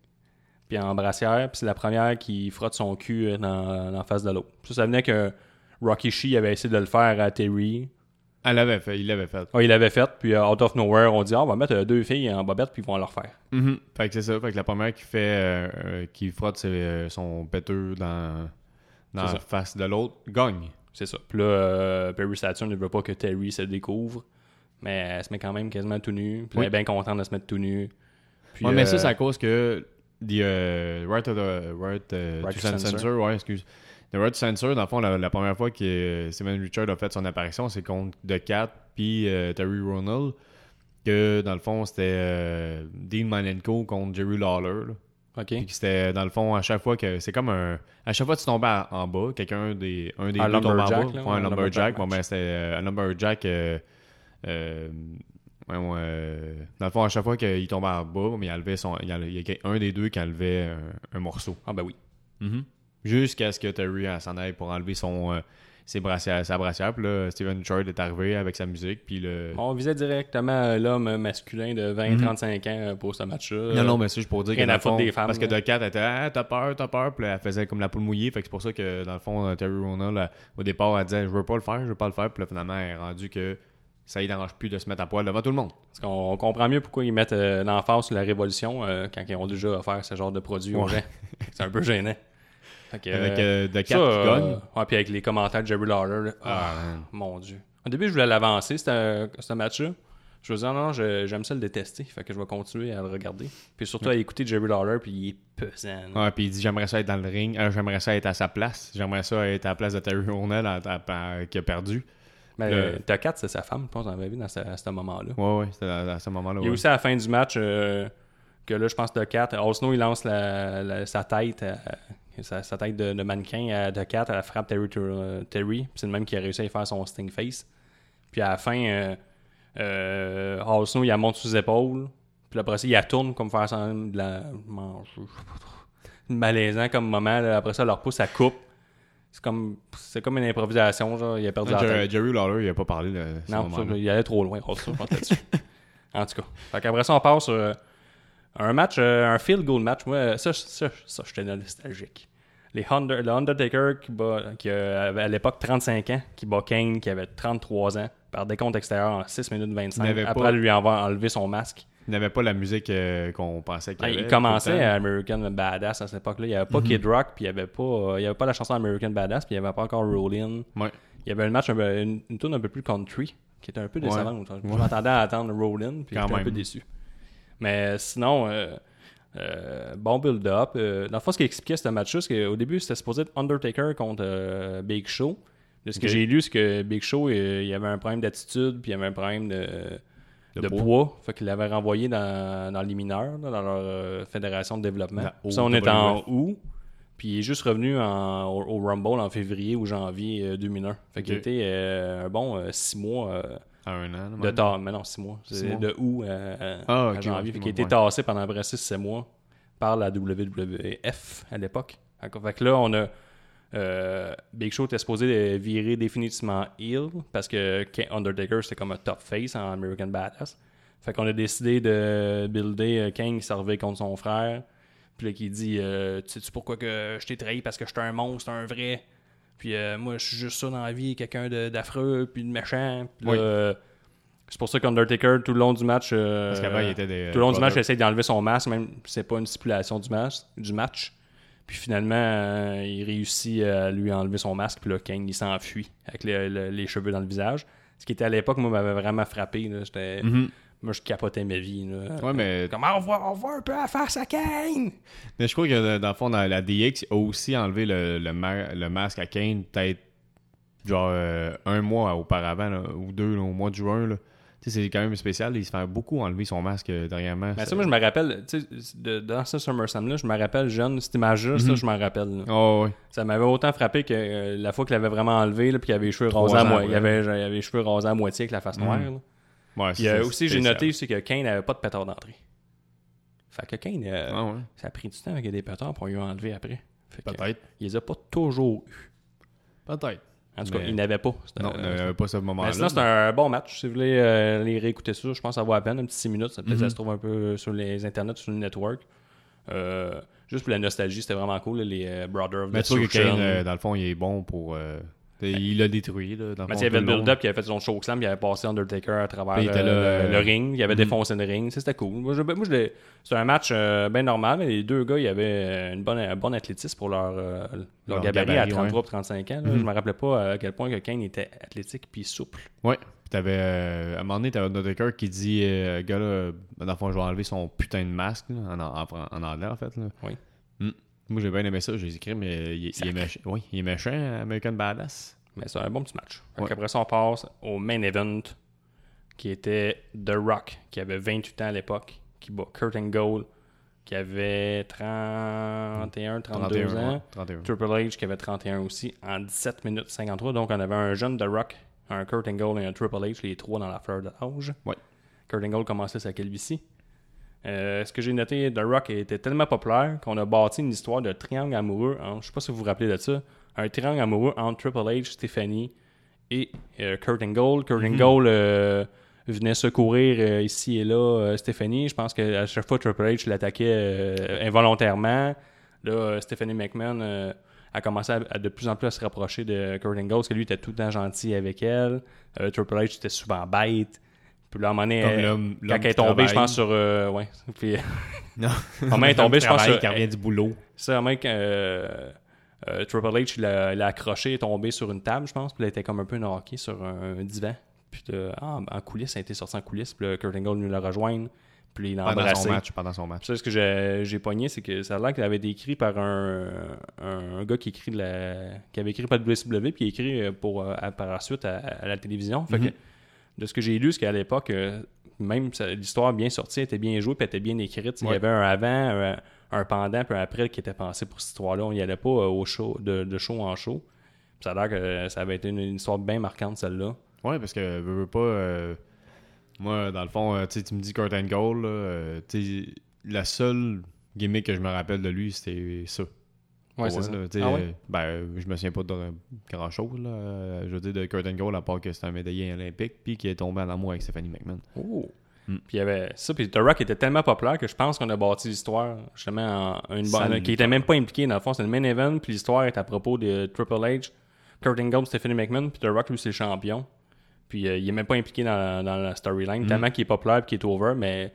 puis en brassière, puis c'est la première qui frotte son cul euh, dans, la face de l'autre. Ça, ça venait que Rocky Shee avait essayé de le faire à Terry. Elle l'avait fait, il l'avait fait. Il l'avait fait, puis euh, out of nowhere, on dit ah, on va mettre euh, deux filles en bobette, puis ils vont le refaire. Mhm. Fait que c'est ça. Fait que la première qui fait euh, euh, qui frotte son péteux dans, dans la face de l'autre gagne. C'est ça. Puis là, euh, Perry Saturn ne veut pas que Terry se découvre, mais elle se met quand même quasiment tout nu. Puis Oui. elle est bien contente de se mettre tout nu. Puis, ouais, mais ça, euh, c'est à cause que the, euh, right, of the, right, Right to censor. censor, ouais, excuse. The right to censor, dans le fond, la, la première fois que Steven Richard a fait son apparition, c'est contre The Cat puis euh, Terry Ronald. Que dans le fond, c'était euh, Dean Malenko contre Jerry Lawler. là. OK. Puis que c'était dans le fond à chaque fois que c'est comme un à chaque fois que tu tombais à- en bas quelqu'un des un des Un deux tombait en bas lumberjack, là, Ouais, un lumberjack bon ben c'était euh, un lumberjack euh, euh, ouais, ouais, euh, dans le fond à chaque fois qu'il tombait en bas mais il enlevait son il y a, il y a un des deux qui enlevait un, un morceau Ah, ben oui. jusqu'à ce que Terry s'en aille pour enlever son ses brassières, sa brassière puis là Steven Richard est arrivé avec sa musique puis le On visait directement l'homme masculin de 20-35 ans euh, pour ce match-là. Non, non, mais c'est juste pour dire que rien dans à fond, des femmes, parce que là. The Cat était ah, t'as peur, t'as peur, puis là, elle faisait comme la poule mouillée, fait que c'est pour ça que dans le fond, euh, Terry Ronald, là, au départ, elle disait je veux pas le faire, je veux pas le faire, puis là, finalement, elle est rendue que ça y dérange plus de se mettre à poil devant tout le monde. Parce qu'on on comprend mieux pourquoi ils mettent euh, l'emphase sur la révolution euh, quand ils ont déjà offert ce genre de produit aux Ouais. gens. C'est un peu gênant. Fait Avec euh, Cat ça, qui gagne. ouais, puis avec les commentaires de Jerry Lawler. là. Ah, man. Mon Dieu. Au début, je voulais l'avancer, ce match-là. Je me disais, non, non, j'aime ça le détester. Fait que je vais continuer à le regarder. Puis surtout à écouter Jerry Lawler, puis il est pesant. Ouais, puis il dit j'aimerais ça être dans le ring, euh, j'aimerais ça être à sa place, j'aimerais ça être à la place de Terry à- qui a perdu. Mais Le- Tocat, c'est sa femme, je pense, on avait vu dans ce, à ce moment-là. Ouais, ouais, c'était à, à ce moment-là. Ouais. aussi à la fin du match euh, que là, je pense Tocat, Osno, il lance la- la- sa tête, euh, sa, sa tête de, de mannequin à Tocat, elle frappe Terry. euh, Terry. C'est le même qui a réussi à faire son Sting Face. Puis à la fin, euh, euh, il la monte sous les épaules. Puis après ça, il la tourne comme faire ça de la. Malaisant comme moment. là. Après ça, leur pouce, ça coupe. C'est comme, c'est comme une improvisation. Genre, il a perdu la Jerry, tête. Jerry Lawler, il a pas parlé de ce Non, ça, il allait trop loin. Là-dessus. en tout cas. Fait qu'après ça, on passe sur euh, un match, euh, un field goal match. Moi, ça, ça, ça j'étais nostalgique. Les Under, le Undertaker qui, bat, qui euh, avait à l'époque 35 ans, qui bat Kane qui avait 33 ans par décompte extérieur en 6 minutes Il 25 n'avait après pas- lui avoir enlevé son masque. Il n'avait pas la musique euh, qu'on pensait qu'il Ah, avait. il commençait à American Badass à cette époque-là. Il n'y avait pas Kid Rock, puis il n'y avait, pas, euh, il y avait pas la chanson American Badass, puis il n'y avait pas encore Rollin. Ouais. Il y avait un match, un peu- une, une tune un peu plus country, qui était un peu Ouais. décevante. Je Ouais. m'attendais à attendre Rollin, puis j'étais un peu déçu. Mais sinon, euh, euh, bon build-up. Euh, dans le fond, ce qui expliquait ce match-là, c'est qu'au début, c'était supposé être Undertaker contre euh, Big Show. De ce que j'ai lu, c'est que Big Show, euh, il y avait un problème d'attitude, puis il y avait un problème de, De de poids. poids. Fait qu'il l'avait renvoyé dans, dans les mineurs, là, dans leur euh, fédération de développement. Ça, on est en août. Puis il est juste revenu en- au, au Rumble en février ou janvier euh, 2001. Fait qu'il était euh, un bon euh, six mois euh, À un an. de temps. Mais non, six mois. Six de août à, Ah, à janvier. ouais, qu'il ouais. était tassé pendant à peu près 6 mois par la WWF à l'époque. Fait que- là, on a. euh, Big Show était supposé virer définitivement heel parce que Undertaker c'était comme un top face en American Badass. Fait qu'on a décidé de builder euh, Kane qui servait contre son frère. Puis là, qui dit euh, Tu sais-tu pourquoi que je t'ai trahi parce que j'étais un monstre, un vrai. Puis euh, moi, je suis juste ça dans la vie, quelqu'un d'affreux, puis de méchant. Puis Oui. euh, c'est pour ça qu'Undertaker, tout le long du match. euh, Parce qu'avant, il était des. tout le long du match, il essaie d'enlever son masque, même si c'est pas une stipulation du match. Du match. Puis finalement, euh, il réussit à lui enlever son masque, puis là, Kane, il s'enfuit avec les, le- les cheveux dans le visage. Ce qui était à l'époque, moi, m'avait vraiment frappé. J'étais- Mhm. Moi, je capotais ma vie. Là. Ouais, mais, Comment on voit, on voit un peu la face à Kane? mais je crois que dans le fond, dans la DX, a aussi enlevé le, le, ma- le masque à Kane, peut-être genre euh, un mois auparavant, là, ou deux, là, au mois de juin. là. C'est quand même spécial. Il se fait beaucoup enlever son masque euh, dernièrement. Mais ça, moi, je me rappelle, tu sais, de- dans ce SummerSlam-là, je me rappelle jeune, cette image-là, ça, Mhm. je m'en rappelle. Oh, ouais. Ça m'avait autant frappé que euh, la fois qu'il l'avait vraiment enlevé, là, puis qu'il avait les cheveux rasés à moitié. Il avait, les cheveux rasés à moitié avec la face Mhm. noire. Ouais, euh, aussi, j'ai noté aussi que Kane n'avait pas de pétard d'entrée. Fait que Kane, euh, Ah ouais, ça a pris du temps avec des pétards pour lui enlever après. Peut-être. il les a pas toujours eu. Peut-être. En tout cas, Mais- il n'avait pas. Non, euh, pas ce moment-là. mais sinon, c'est un bon match. Si vous voulez euh, aller réécouter ça, je pense que ça vaut la peine. Un petit 6 minutes. Ça, peut-être Mhm. ça se trouve un peu sur les internets, sur le network. Euh, juste pour la nostalgie, c'était vraiment cool. là, les euh, Brothers of Mais tu vois que Destruction. Kane, euh, dans le fond, il est bon pour. Euh, il l'a détruit. Là, dans le Mais fond, il y avait le build-up, il avait fait son chokeslam, il avait passé Undertaker à travers il le, était le- euh, le ring, il avait mhm. défoncé le ring, c'était cool. Moi, je, moi, je l'ai- c'était un match euh, bien normal, mais les deux gars, il y avait une bonne, un bon athlétisme pour leur, euh, leur, Leur gabarit, gabarit, à 33-35 ans. là. Mhm. Je me rappelais pas à quel point que Kane était athlétique puis souple. Ouais. Puis t'avais. euh, à un moment donné, t'avais Undertaker qui dit Gars là, dans le fond, je vais enlever son putain de masque, là, en, en, en anglais, en fait. Là. Oui. Moi, j'ai bien aimé ça. J'ai écrit, mais il, il est méchant. Oui, il est méchant, American Badass. Mais c'est un bon petit match. Ouais. Après ça, on passe au main event qui était The Rock, qui avait 28 ans à l'époque, qui bat Kurt Angle, qui avait 31, 32 31. ans. ouais, 31. Triple H qui avait 31 aussi en 17 minutes 53. Donc on avait un jeune The Rock, un Kurt Angle et un Triple H, les trois dans la fleur de l'âge. Ouais. Kurt Angle commençait sa calvitie. Euh, ce que j'ai noté, The Rock était tellement populaire qu'on a bâti une histoire de triangle amoureux. entre- je sais pas si vous vous rappelez de ça. Un triangle amoureux entre Triple H, Stephanie et euh, Kurt Angle. Kurt Mhm. Angle euh, venait secourir euh, ici et là Stephanie. Je pense qu'à chaque fois, Triple H l'attaquait involontairement. Là, Stephanie McMahon a commencé à, à de plus en plus à se rapprocher de Kurt Angle parce que lui était tout le temps gentil avec elle. Triple H était souvent bête. Puis là, à un moment donné, Comme elle- l'homme- quand l'homme elle est tombée, je pense, sur. euh, ouais. Puis, Non. Maman est tombée, je pense, qui revient du boulot. ça, mec, euh, euh, Triple H, il a, il a accroché, il est tombé sur une table, je pense, puis il était comme un peu knocké sur un, un divan. Puis là, ah, en coulisses, ça a été sorti en coulisses, puis là, Kurt Angle venu le rejoindre, puis il l'a Pendant embrassé. son match. Pendant son match. Puis ça, ce que j'ai j'ai pogné, c'est que ça a l'air qu'il avait été écrit par un, un, un gars qui écrit de la, qui avait écrit par le WCW, puis il a écrit euh, pour, euh, à- par la suite à, à la télévision. Fait Mhm. que, de ce que j'ai lu, c'est qu'à l'époque, euh, même l'histoire bien sortie, était bien jouée, puis elle était bien écrite. Il y avait un avant, un, un pendant, puis un après qui était pensé pour cette histoire-là. On n'y allait pas euh, au show, de, de show en show. Puis ça a l'air que euh, ça avait été une, une histoire bien marquante, celle-là. Ouais, parce que veux, veux pas. euh, moi, dans le fond, tu me dis Kurt Angle, là, la seule gimmick que je me rappelle de lui, c'était ça. Ouais, c'est ça. là, Ah ouais? ben, je me souviens pas de grand chose, là. euh, Je veux dire, de Kurt Angle, à part que c'est un médaillé olympique, puis qui est tombé en amour avec Stephanie McMahon. Oh. Mm. Puis il y avait ça, puis The Rock était tellement populaire que je pense qu'on a bâti l'histoire justement en une bonne. Qui était même pas impliqué dans le fond, c'est le main event, puis l'histoire est à propos de Triple H, Kurt Angle, Stephanie McMahon, puis The Rock lui c'est le champion. Puis euh, il est même pas impliqué dans, dans la storyline, Mm. tellement qu'il est populaire et qu'il est over, mais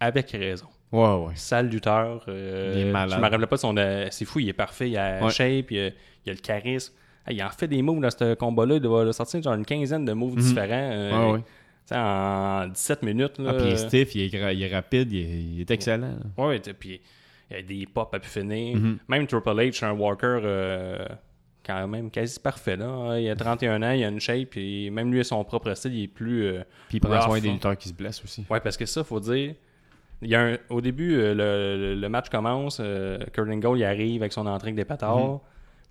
avec raison. Ouais, ouais. Sale lutteur. euh, Il est malade. Je me rappelle pas de son. euh, c'est fou, il est parfait, il a la Ouais. shape, il a, il a le charisme. Il en fait des moves dans ce combat-là, il doit sortir genre une quinzaine de moves Mhm. différents. euh, Ouais, ouais. en 17 minutes. Là, Ah, puis il est stiff, il est, gra- il est rapide, il est, il est excellent. Ouais, puis il y a des pop à pu finir. Mhm. Même Triple H, un walker euh, quand même quasi parfait. Là. Il a 31 ans, il a une shape, puis même lui a son propre style, il est plus. Puis il prend Rough, soin des hein. lutteurs qui se blessent aussi. Ouais, parce que ça, faut dire. Il y a un- au début, euh, le, le- match commence, euh, Kurt Angle il arrive avec son entrée avec des pétards. Mhm.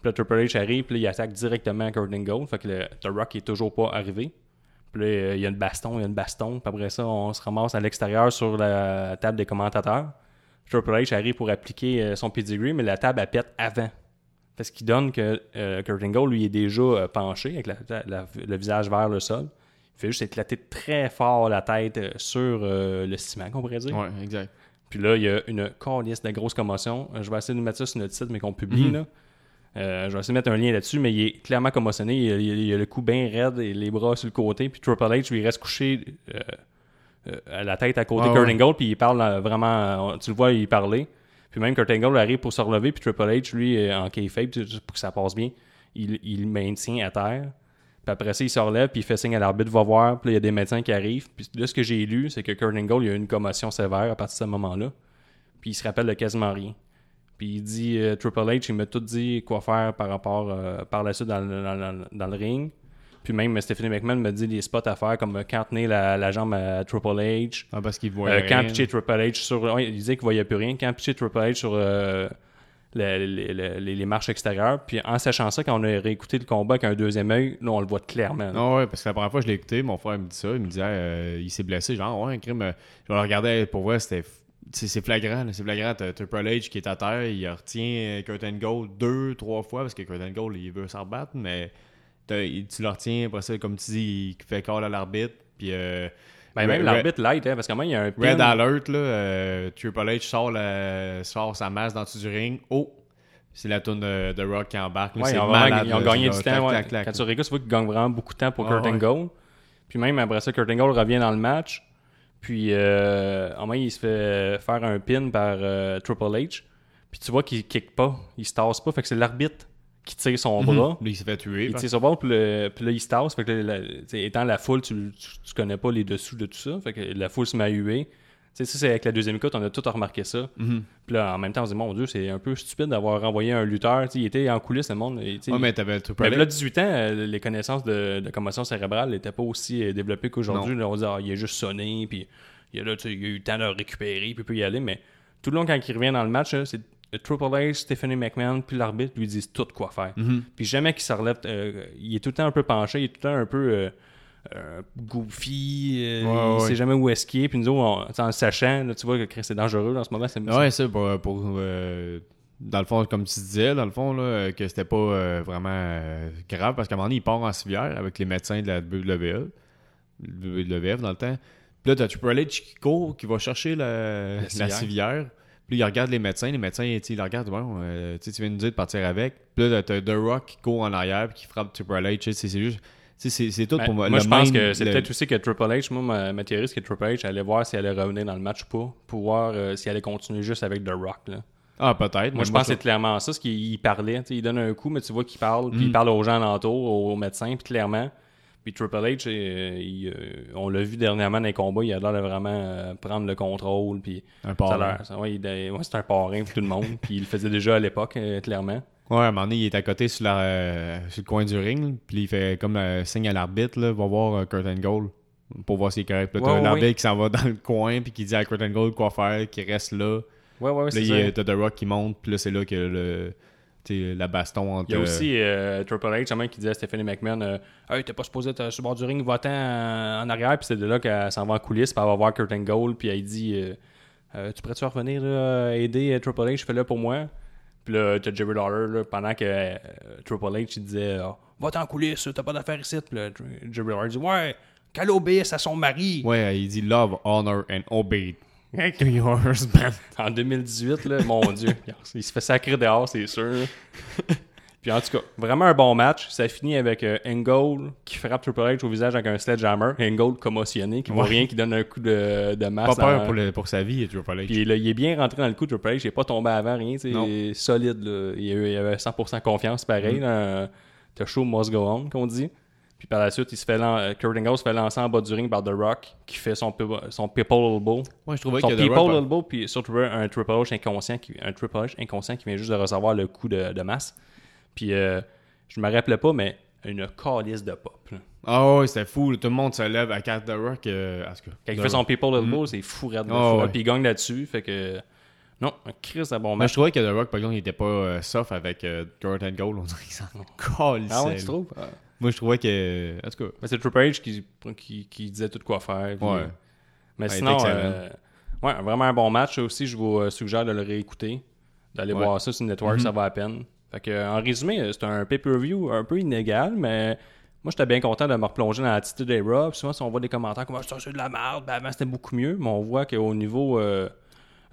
Puis là, Triple H arrive, puis là, il attaque directement Kurt Angle. Fait que le, The Rock est toujours pas arrivé. Puis là, euh, il y a une baston, il y a une baston. Puis après ça, on se ramasse à l'extérieur sur la table des commentateurs. Triple H arrive pour appliquer son pedigree, mais la table, elle pète avant. Parce qu'il donne que euh, Kurt Angle, lui, est déjà penché avec la- la- le visage vers le sol. Il fait juste éclater très fort la tête euh, sur euh, le ciment, qu'on pourrait dire. Ouais, exact. Puis là, il y a une calice de grosses commotions. Euh, Je vais essayer de mettre ça sur notre site, mais qu'on publie. Mhm. là. Euh, je vais essayer de mettre un lien là-dessus, mais il est clairement commotionné. Il a, il a- il a le cou bien raide et les bras sur le côté. Puis Triple H, lui, il reste couché euh, euh, à la tête à côté de Ah Kurt ouais. Angle. Puis il parle vraiment. tu le vois, il parlait. Puis même Kurt Angle arrive pour se relever. Puis Triple H, lui, en kayfabe, pour que ça passe bien, il, il le maintient à terre. Puis après ça, il se relève, puis il fait signe à l'arbitre, va voir. Puis là, il y a des médecins qui arrivent. Puis là, ce que j'ai lu, c'est que Kurt Angle, il a eu une commotion sévère à partir de ce moment-là. Puis il se rappelle de quasiment rien. Puis il dit, euh, Triple H, il m'a tout dit quoi faire par rapport, euh, par la suite dans le, dans le- dans le ring. Puis même Stephanie McMahon me dit des spots à faire, comme euh, quand tenir la, la jambe à Triple H. Ah, parce qu'il Euh, voit quand pitcher Triple H sur. il disait qu'il voyait plus rien. Quand pitcher Triple H sur euh, les, marches extérieures. Puis en sachant ça, quand on a réécouté le combat avec un deuxième œil, là, on le voit clairement. là. Ah ouais, parce que la première fois que je l'ai écouté, mon frère me dit ça. Il me disait, euh, il s'est blessé. Genre, ouais, un crime. euh, je le regardais pour voir, c'était. C'est flagrant, c'est flagrant. Triple H qui est à terre, il retient euh, Kurt Angle deux, trois fois parce que Kurt Angle, il veut s'en mais tu le retiens. Après ça, comme tu dis, il fait call à l'arbitre. Puis. euh, Ben, même l'arbitre light, hein, parce que moi, il y a un pin. Red Alert, là, euh, Triple H sort, la- sort sa masse dans le du ring. Oh! C'est la tourne de, de Rock qui embarque. là. Ouais, c'est ils ont, vraiment- malade, ils ont là, gagné du temps. ouais. clac, clac, Quand tu regardes, tu vois qu'ils gagnent vraiment beaucoup de temps pour Ah, Kurt. Angle. Puis même après ça, Kurt Angle revient dans le match. Puis euh, en moins, il se fait faire un pin par euh, Triple H. Puis tu vois qu'il kick pas, il se tasse pas. Fait que c'est l'arbitre qui tire son bras. Là, il s'est fait tuer. Il par- tire son bras, puis, le- puis là, il se tasse. Fait que là, la- étant la foule, tu, tu, tu connais pas les dessous de tout ça. Fait que la foule se met à huer. Tu sais, ça, c'est avec la deuxième écoute, on a tout remarqué ça. Mhm. Puis là, en même temps, on se dit, mon Dieu, c'est un peu stupide d'avoir renvoyé un lutteur. Tu sais, il était en coulisses, le monde. et, tu sais, Ouais, mais t'avais Triple mais là, 18 ans, euh, les connaissances de, de commotion cérébrale n'étaient pas aussi euh, développées qu'aujourd'hui. Là, On dit, ah, il est juste sonné, puis il, a, là, il a eu le temps de le récupérer, puis il peut y aller. Mais tout le long, quand il revient dans le match, là, c'est Triple H, Stephanie McMahon, puis l'arbitre lui disent tout quoi faire. Mhm. Puis jamais qu'il se relève, euh, il est tout le temps un peu penché, il est tout le temps un peu euh, euh, goofy, euh, Ouais, il ouais. sait jamais où est-ce qu'il est. Puis nous, on, sais, en le sachant, là, tu vois que c'est dangereux en ce moment. C'est, Ouais, ça, pour. pour, dans le fond, comme tu disais, dans le fond, là, que c'était pas vraiment grave parce qu'à un moment donné, il part en civière avec les médecins de la WWE, WWF dans le temps. Puis là, t'as Triple H qui court, qui va chercher la, la civière. civière. Puis il regarde les médecins. Les médecins, ils le regardent. Bon, euh, tu viens de nous dire de partir avec. Puis là, t'as The Rock qui court en arrière puis qui frappe Triple H. C'est juste. C'est tout Ben, pour moi. moi, je pense que c'est le- peut-être aussi que Triple H, moi, ma, ma théorie, c'est que Triple H allait voir s'il allait revenir dans le match ou pas, pour voir euh, s'il allait continuer juste avec The Rock. Là. Ah, peut-être. Moi, je pense que c'est clairement ça, ce qu'il il parlait. Il donne un coup, mais tu vois qu'il parle, puis il parle aux gens alentours, aux, aux médecins, puis clairement. Puis Triple H, euh, il, euh, on l'a vu dernièrement dans les combats, il a l'air de vraiment euh, prendre le contrôle, puis un ça parrain. ça- ouais, c'est un parrain pour tout le monde, puis il le faisait déjà à l'époque, clairement. Ouais, à un moment donné, il est à côté sur, la, sur le coin du ring, puis il fait comme signe à l'arbitre, là, va voir Kurt Angle pour voir s'il est correct. Là, Ouais, l'arbitre ouais. qui s'en va dans le coin, puis qui dit à Kurt Angle quoi faire, qui reste là. Ouais, ouais, c'est là, ça. il y a- t'as The Rock qui monte, puis là, c'est là que le, la baston entre. Il y a euh, aussi euh, Triple H, qui disait à Stephanie McMahon euh, Hey, t'es pas supposé être sur le bord du ring, va-t'en en, arrière. Puis c'est de là qu'elle s'en va en coulisses, puis elle va voir Kurt Angle, puis elle dit euh, Euh, Tu pourrais-tu revenir là, aider euh, Triple H, fais-le pour moi. Puis là, t'as Jerry Lawler, là, pendant que euh, Triple H il disait Ah, Va-t'en en coulisses, t'as pas d'affaires ici. Puis là, Jerry Lawler dit Ouais, qu'elle obéisse à son mari. Ouais, il dit Love, Honor and Obey. En 2018, là, mon Dieu, il se fait sacrer dehors, c'est sûr. Puis en tout cas, vraiment un bon match. Ça finit avec euh, Angle qui frappe Triple H au visage avec un sledgehammer. Angle commotionné, qui voit Ouais. rien, qui donne un coup de, de masse. Pas peur dans- pour, le- pour sa vie, Triple H. Puis là, il est bien rentré dans le coup, Triple H. Il est pas tombé avant, rien. C'est solide. Là. Il, avait 100% confiance, Mm. pareil. là. The show must go on, qu'on dit. Puis par la suite, il se fait euh, Kurt Angle se fait lancer en bas du ring par The Rock, qui fait son, son People Elbow. Ouais, je trouvais Son que people Rock- elbow, puis surtout un Triple H inconscient, qui, un Triple H inconscient qui vient juste de recevoir le coup de, de masse. Puis euh, je me rappelais pas, mais une calice de pop. Ah ouais, c'était fou. Tout le monde se lève à quatre The Rock. euh, Quand il fait son people elbow, c'est fou raide de fou, ouais. Puis il gagne là-dessus, fait que... Non, un Chris de bon Mais je trouvais que The Rock, par exemple, il était pas euh, soft avec euh, Kurt Angle. On dirait qu'il s'en Ah ouais, tu trouves? Ah. Moi, je trouvais que. En tout cas. C'est Triple H qui, qui, qui disait tout quoi faire. puis- Ouais. Mais Ouais, sinon, il était euh, Ouais, vraiment un bon match. Aussi, je vous euh, suggère de le réécouter, d'aller Ouais. voir ça sur le network, ça va à peine. Fait que, euh, en résumé, c'est un pay-per-view un peu inégal, mais moi, j'étais bien content de me replonger dans l'attitude des Raw. Souvent, si on voit des commentaires comme Ah, ça, c'est de la merde, ben, avant, c'était beaucoup mieux, mais on voit qu'au niveau euh,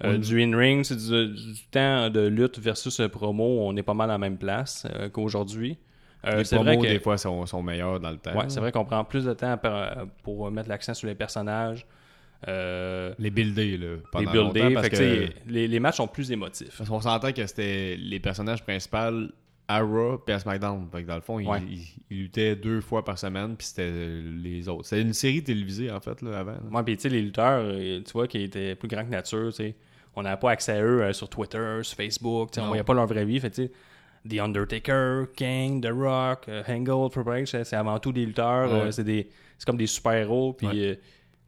euh, du in-ring, c'est du, du temps de lutte versus promo, on est pas mal à la même place qu'aujourd'hui. Euh, les c'est promos, vrai que des fois, sont, sont meilleurs dans le temps. Ouais, c'est vrai qu'on prend plus de temps pour, mettre l'accent sur les personnages. Euh, Les buildés, là. les pendant buildés. longtemps, parce que, les, les matchs sont plus émotifs. Parce qu'on s'entend que c'était les personnages principaux à Raw et à SmackDown. Fait que dans le fond, ils, Ouais. ils- ils luttaient deux fois par semaine, puis c'était les autres. C'était une série télévisée, en fait, là, avant. là. Moi, puis tu sais, les lutteurs, euh, tu vois, qui étaient plus grands que nature, tu sais. On n'avait pas accès à eux euh, sur Twitter, sur Facebook, tu sais, on voyait pas leur vraie vie. Fait tu sais, The Undertaker, King, The Rock, euh, Angle, Triple H, c'est- avant tout des lutteurs. Ouais. euh, c'est des c'est comme des super-héros. Puis, Ouais. euh,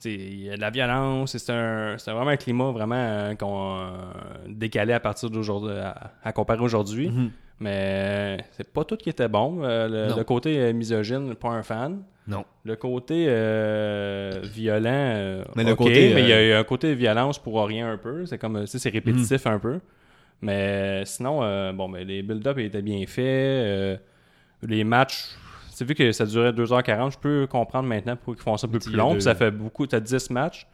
il y a de la violence. C'est un, c'est vraiment un climat vraiment euh, qu'on, décalé à partir d'aujourd'hui, à, à comparer aujourd'hui. Mhm. Mais c'est pas tout qui était bon. Le, côté misogyne, pas un fan. Non. Le côté euh, violent, euh, Mais le ok, côté, mais il y a eu un côté violence pour rien un peu. C'est comme, c'est répétitif un peu. Mais sinon, euh, bon, ben, les build-up étaient bien faits. euh, les matchs, c'est vu que ça durait 2h40, je peux comprendre maintenant pourquoi ils font ça un peu plus long. puis ça fait beaucoup, t'as 10 matchs.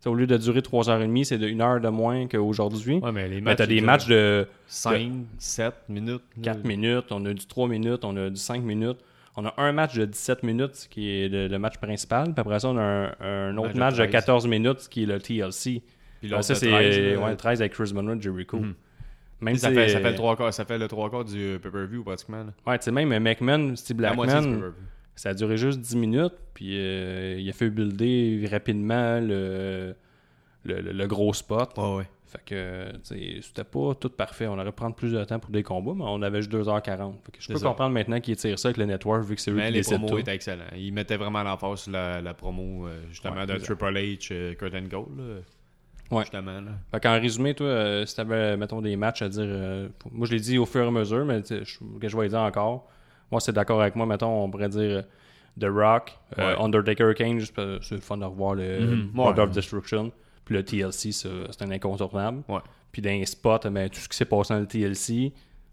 T'sais, au lieu de durer 3h30, c'est de 1 heure de moins qu'aujourd'hui. Ouais, mais les mais matchs. t'as des matchs de 5, 7 minutes. là. 4 minutes, on a du 3 minutes, on a du 5 minutes. On a un match de 17 minutes qui est le, le match principal. Puis après ça, on a un, un autre Match de match de 13. 14 minutes qui est le TLC. Puis ça, c'est 13, là. ouais, le 13 avec Chris Monroe Jericho. Mhm. Même ça, si- fait, ça, fait le trois quarts, ça fait le trois quarts du euh, pay-per-view pratiquement. là. Ouais, tu sais, même McMahon, Steve La moitié du Blackman, ça a duré juste 10 minutes. Puis euh, il a fait builder rapidement le, le, le- le gros spot. Ouais, ouais. Fait que, tu sais, c'était pas tout parfait. On aurait pu prendre plus de temps pour des combats, mais on avait juste 2h40. Fait que je peux ça. comprendre maintenant qu'ils tirent ça avec le network, vu que c'est eux Mais qui les promos tout. étaient excellents. Ils mettaient vraiment l'emphase sur la, la promo, euh, justement, Ouais, de. Triple H, euh, Kurt Angle. Là. Ouais. Justement, là. Fait qu'en résumé, toi, euh, si t'avais, mettons, des matchs à dire... euh, moi, je l'ai dit au fur et à mesure, mais je- que je vais dire encore. Moi, c'est d'accord avec moi. Mettons, on pourrait dire euh, The Rock, Ouais. Undertaker Kane, juste parce que c'est fun de revoir le Mhm. Lord Ouais. of Destruction. Puis le TLC, c'est un incontournable. Ouais. Puis dans les spots, ben, tout ce qui s'est passé dans le TLC.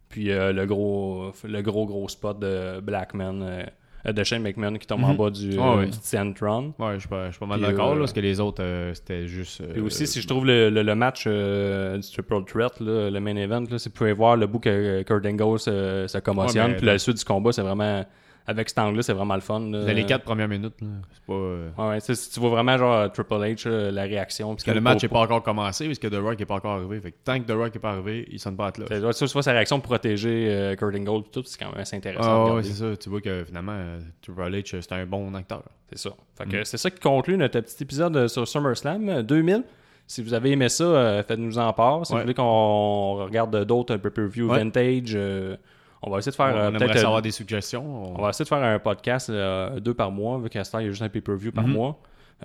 Puis le gros le gros gros spot de Blackman, de Shane McMahon qui tombe en Mhm. bas du, Ah euh, ouais. du Titantron. Ouais, je suis pas, pas mal d'accord, euh, parce que les autres, euh, c'était juste. euh, Puis aussi, si je trouve le, le- le match euh, du Triple Threat, là, le main event, là, c'est vous pouvez voir le bout que Kurt Angle se, se commotionne. Ouais, mais puis la suite du combat, c'est vraiment. Avec cet angle-là, c'est vraiment le fun. là. Dans les quatre premières minutes, là, c'est pas. euh, Ouais, ouais, si tu vois vraiment genre Triple H, là, la réaction. Parce que le match n'est pas encore commencé, parce que The Rock n'est pas encore arrivé. Fait que tant que The Rock n'est pas arrivé, il sonne pas à cloche. Tu vois, sa réaction de protéger euh, Kurt Angle, puis tout, c'est quand même assez intéressant. Ah ouais, c'est ça. Tu vois que finalement, euh, Triple H, euh, c'est un bon acteur. C'est ça. Fait Mm. que c'est ça qui conclut notre petit épisode euh, sur SummerSlam euh, 2000. Si vous avez aimé ça, euh, faites-nous en part. Si Ouais. vous voulez qu'on regarde d'autres pay-per-view vintage, euh, on va essayer de faire on euh, aimerait peut-être. savoir euh, des suggestions. On va essayer de faire un podcast euh, deux par mois, vu qu'à ce temps, il y a juste un pay-per-view par Mhm. mois.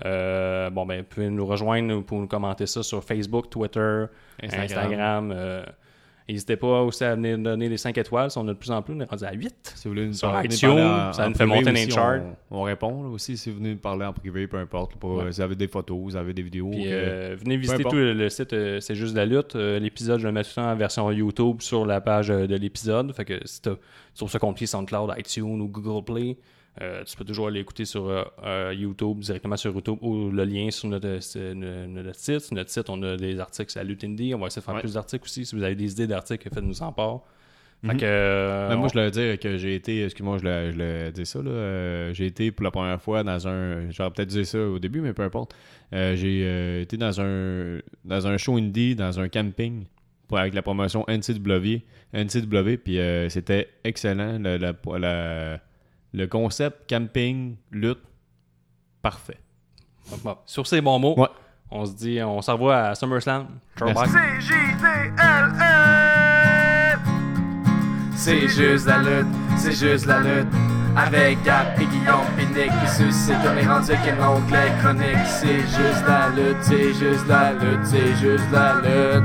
Euh, bon, ben, vous pouvez nous rejoindre pour nous commenter ça sur Facebook, Twitter, Instagram. Instagram. euh, N'hésitez pas aussi à venir donner les 5 étoiles. Si on a de plus en plus, on est rendu à 8. Si vous voulez nous Sur parler, iTunes, parler en- ça en nous fait monter les charts. On, on répond là, aussi si vous venez nous parler en privé, peu importe. Pour, Ouais. euh, si vous avez des photos, vous avez des vidéos. Puis que- euh, venez visiter tout le, le site, euh, c'est juste la lutte. L'épisode, je le mets tout le temps en version YouTube sur la page de l'épisode. Fait que si tu trouves ça compliqué SoundCloud, iTunes ou Google Play, euh, tu peux toujours aller écouter sur euh, euh, YouTube, directement sur YouTube, ou le lien sur notre, notre- site. Sur notre site, on a des articles sur la lutte indie. On va essayer de faire Ouais. plus d'articles aussi. Si vous avez des idées d'articles, faites-nous en part. Fait Mhm. que, euh, Ben, moi, on- je voulais dire que j'ai été, excuse-moi, je le, je le dis ça, là, j'ai été pour la première fois dans un, j'aurais peut-être dit ça au début, mais peu importe. J'ai été dans un, dans un show indie, dans un camping, avec la promotion NCW, NCW, puis euh, c'était excellent. Le, la- la- le concept camping, lutte, parfait. bon, sur ces bons mots, Ouais. on se dit, on se revoit à SummerSlam. C-J-D-L-E C'est juste la lutte, c'est juste la lutte. Avec Gap et Guillaume Nick Pis ceux-ci comme les rendus qui l'onglet chronique C'est juste la lutte, c'est juste la lutte, c'est juste la lutte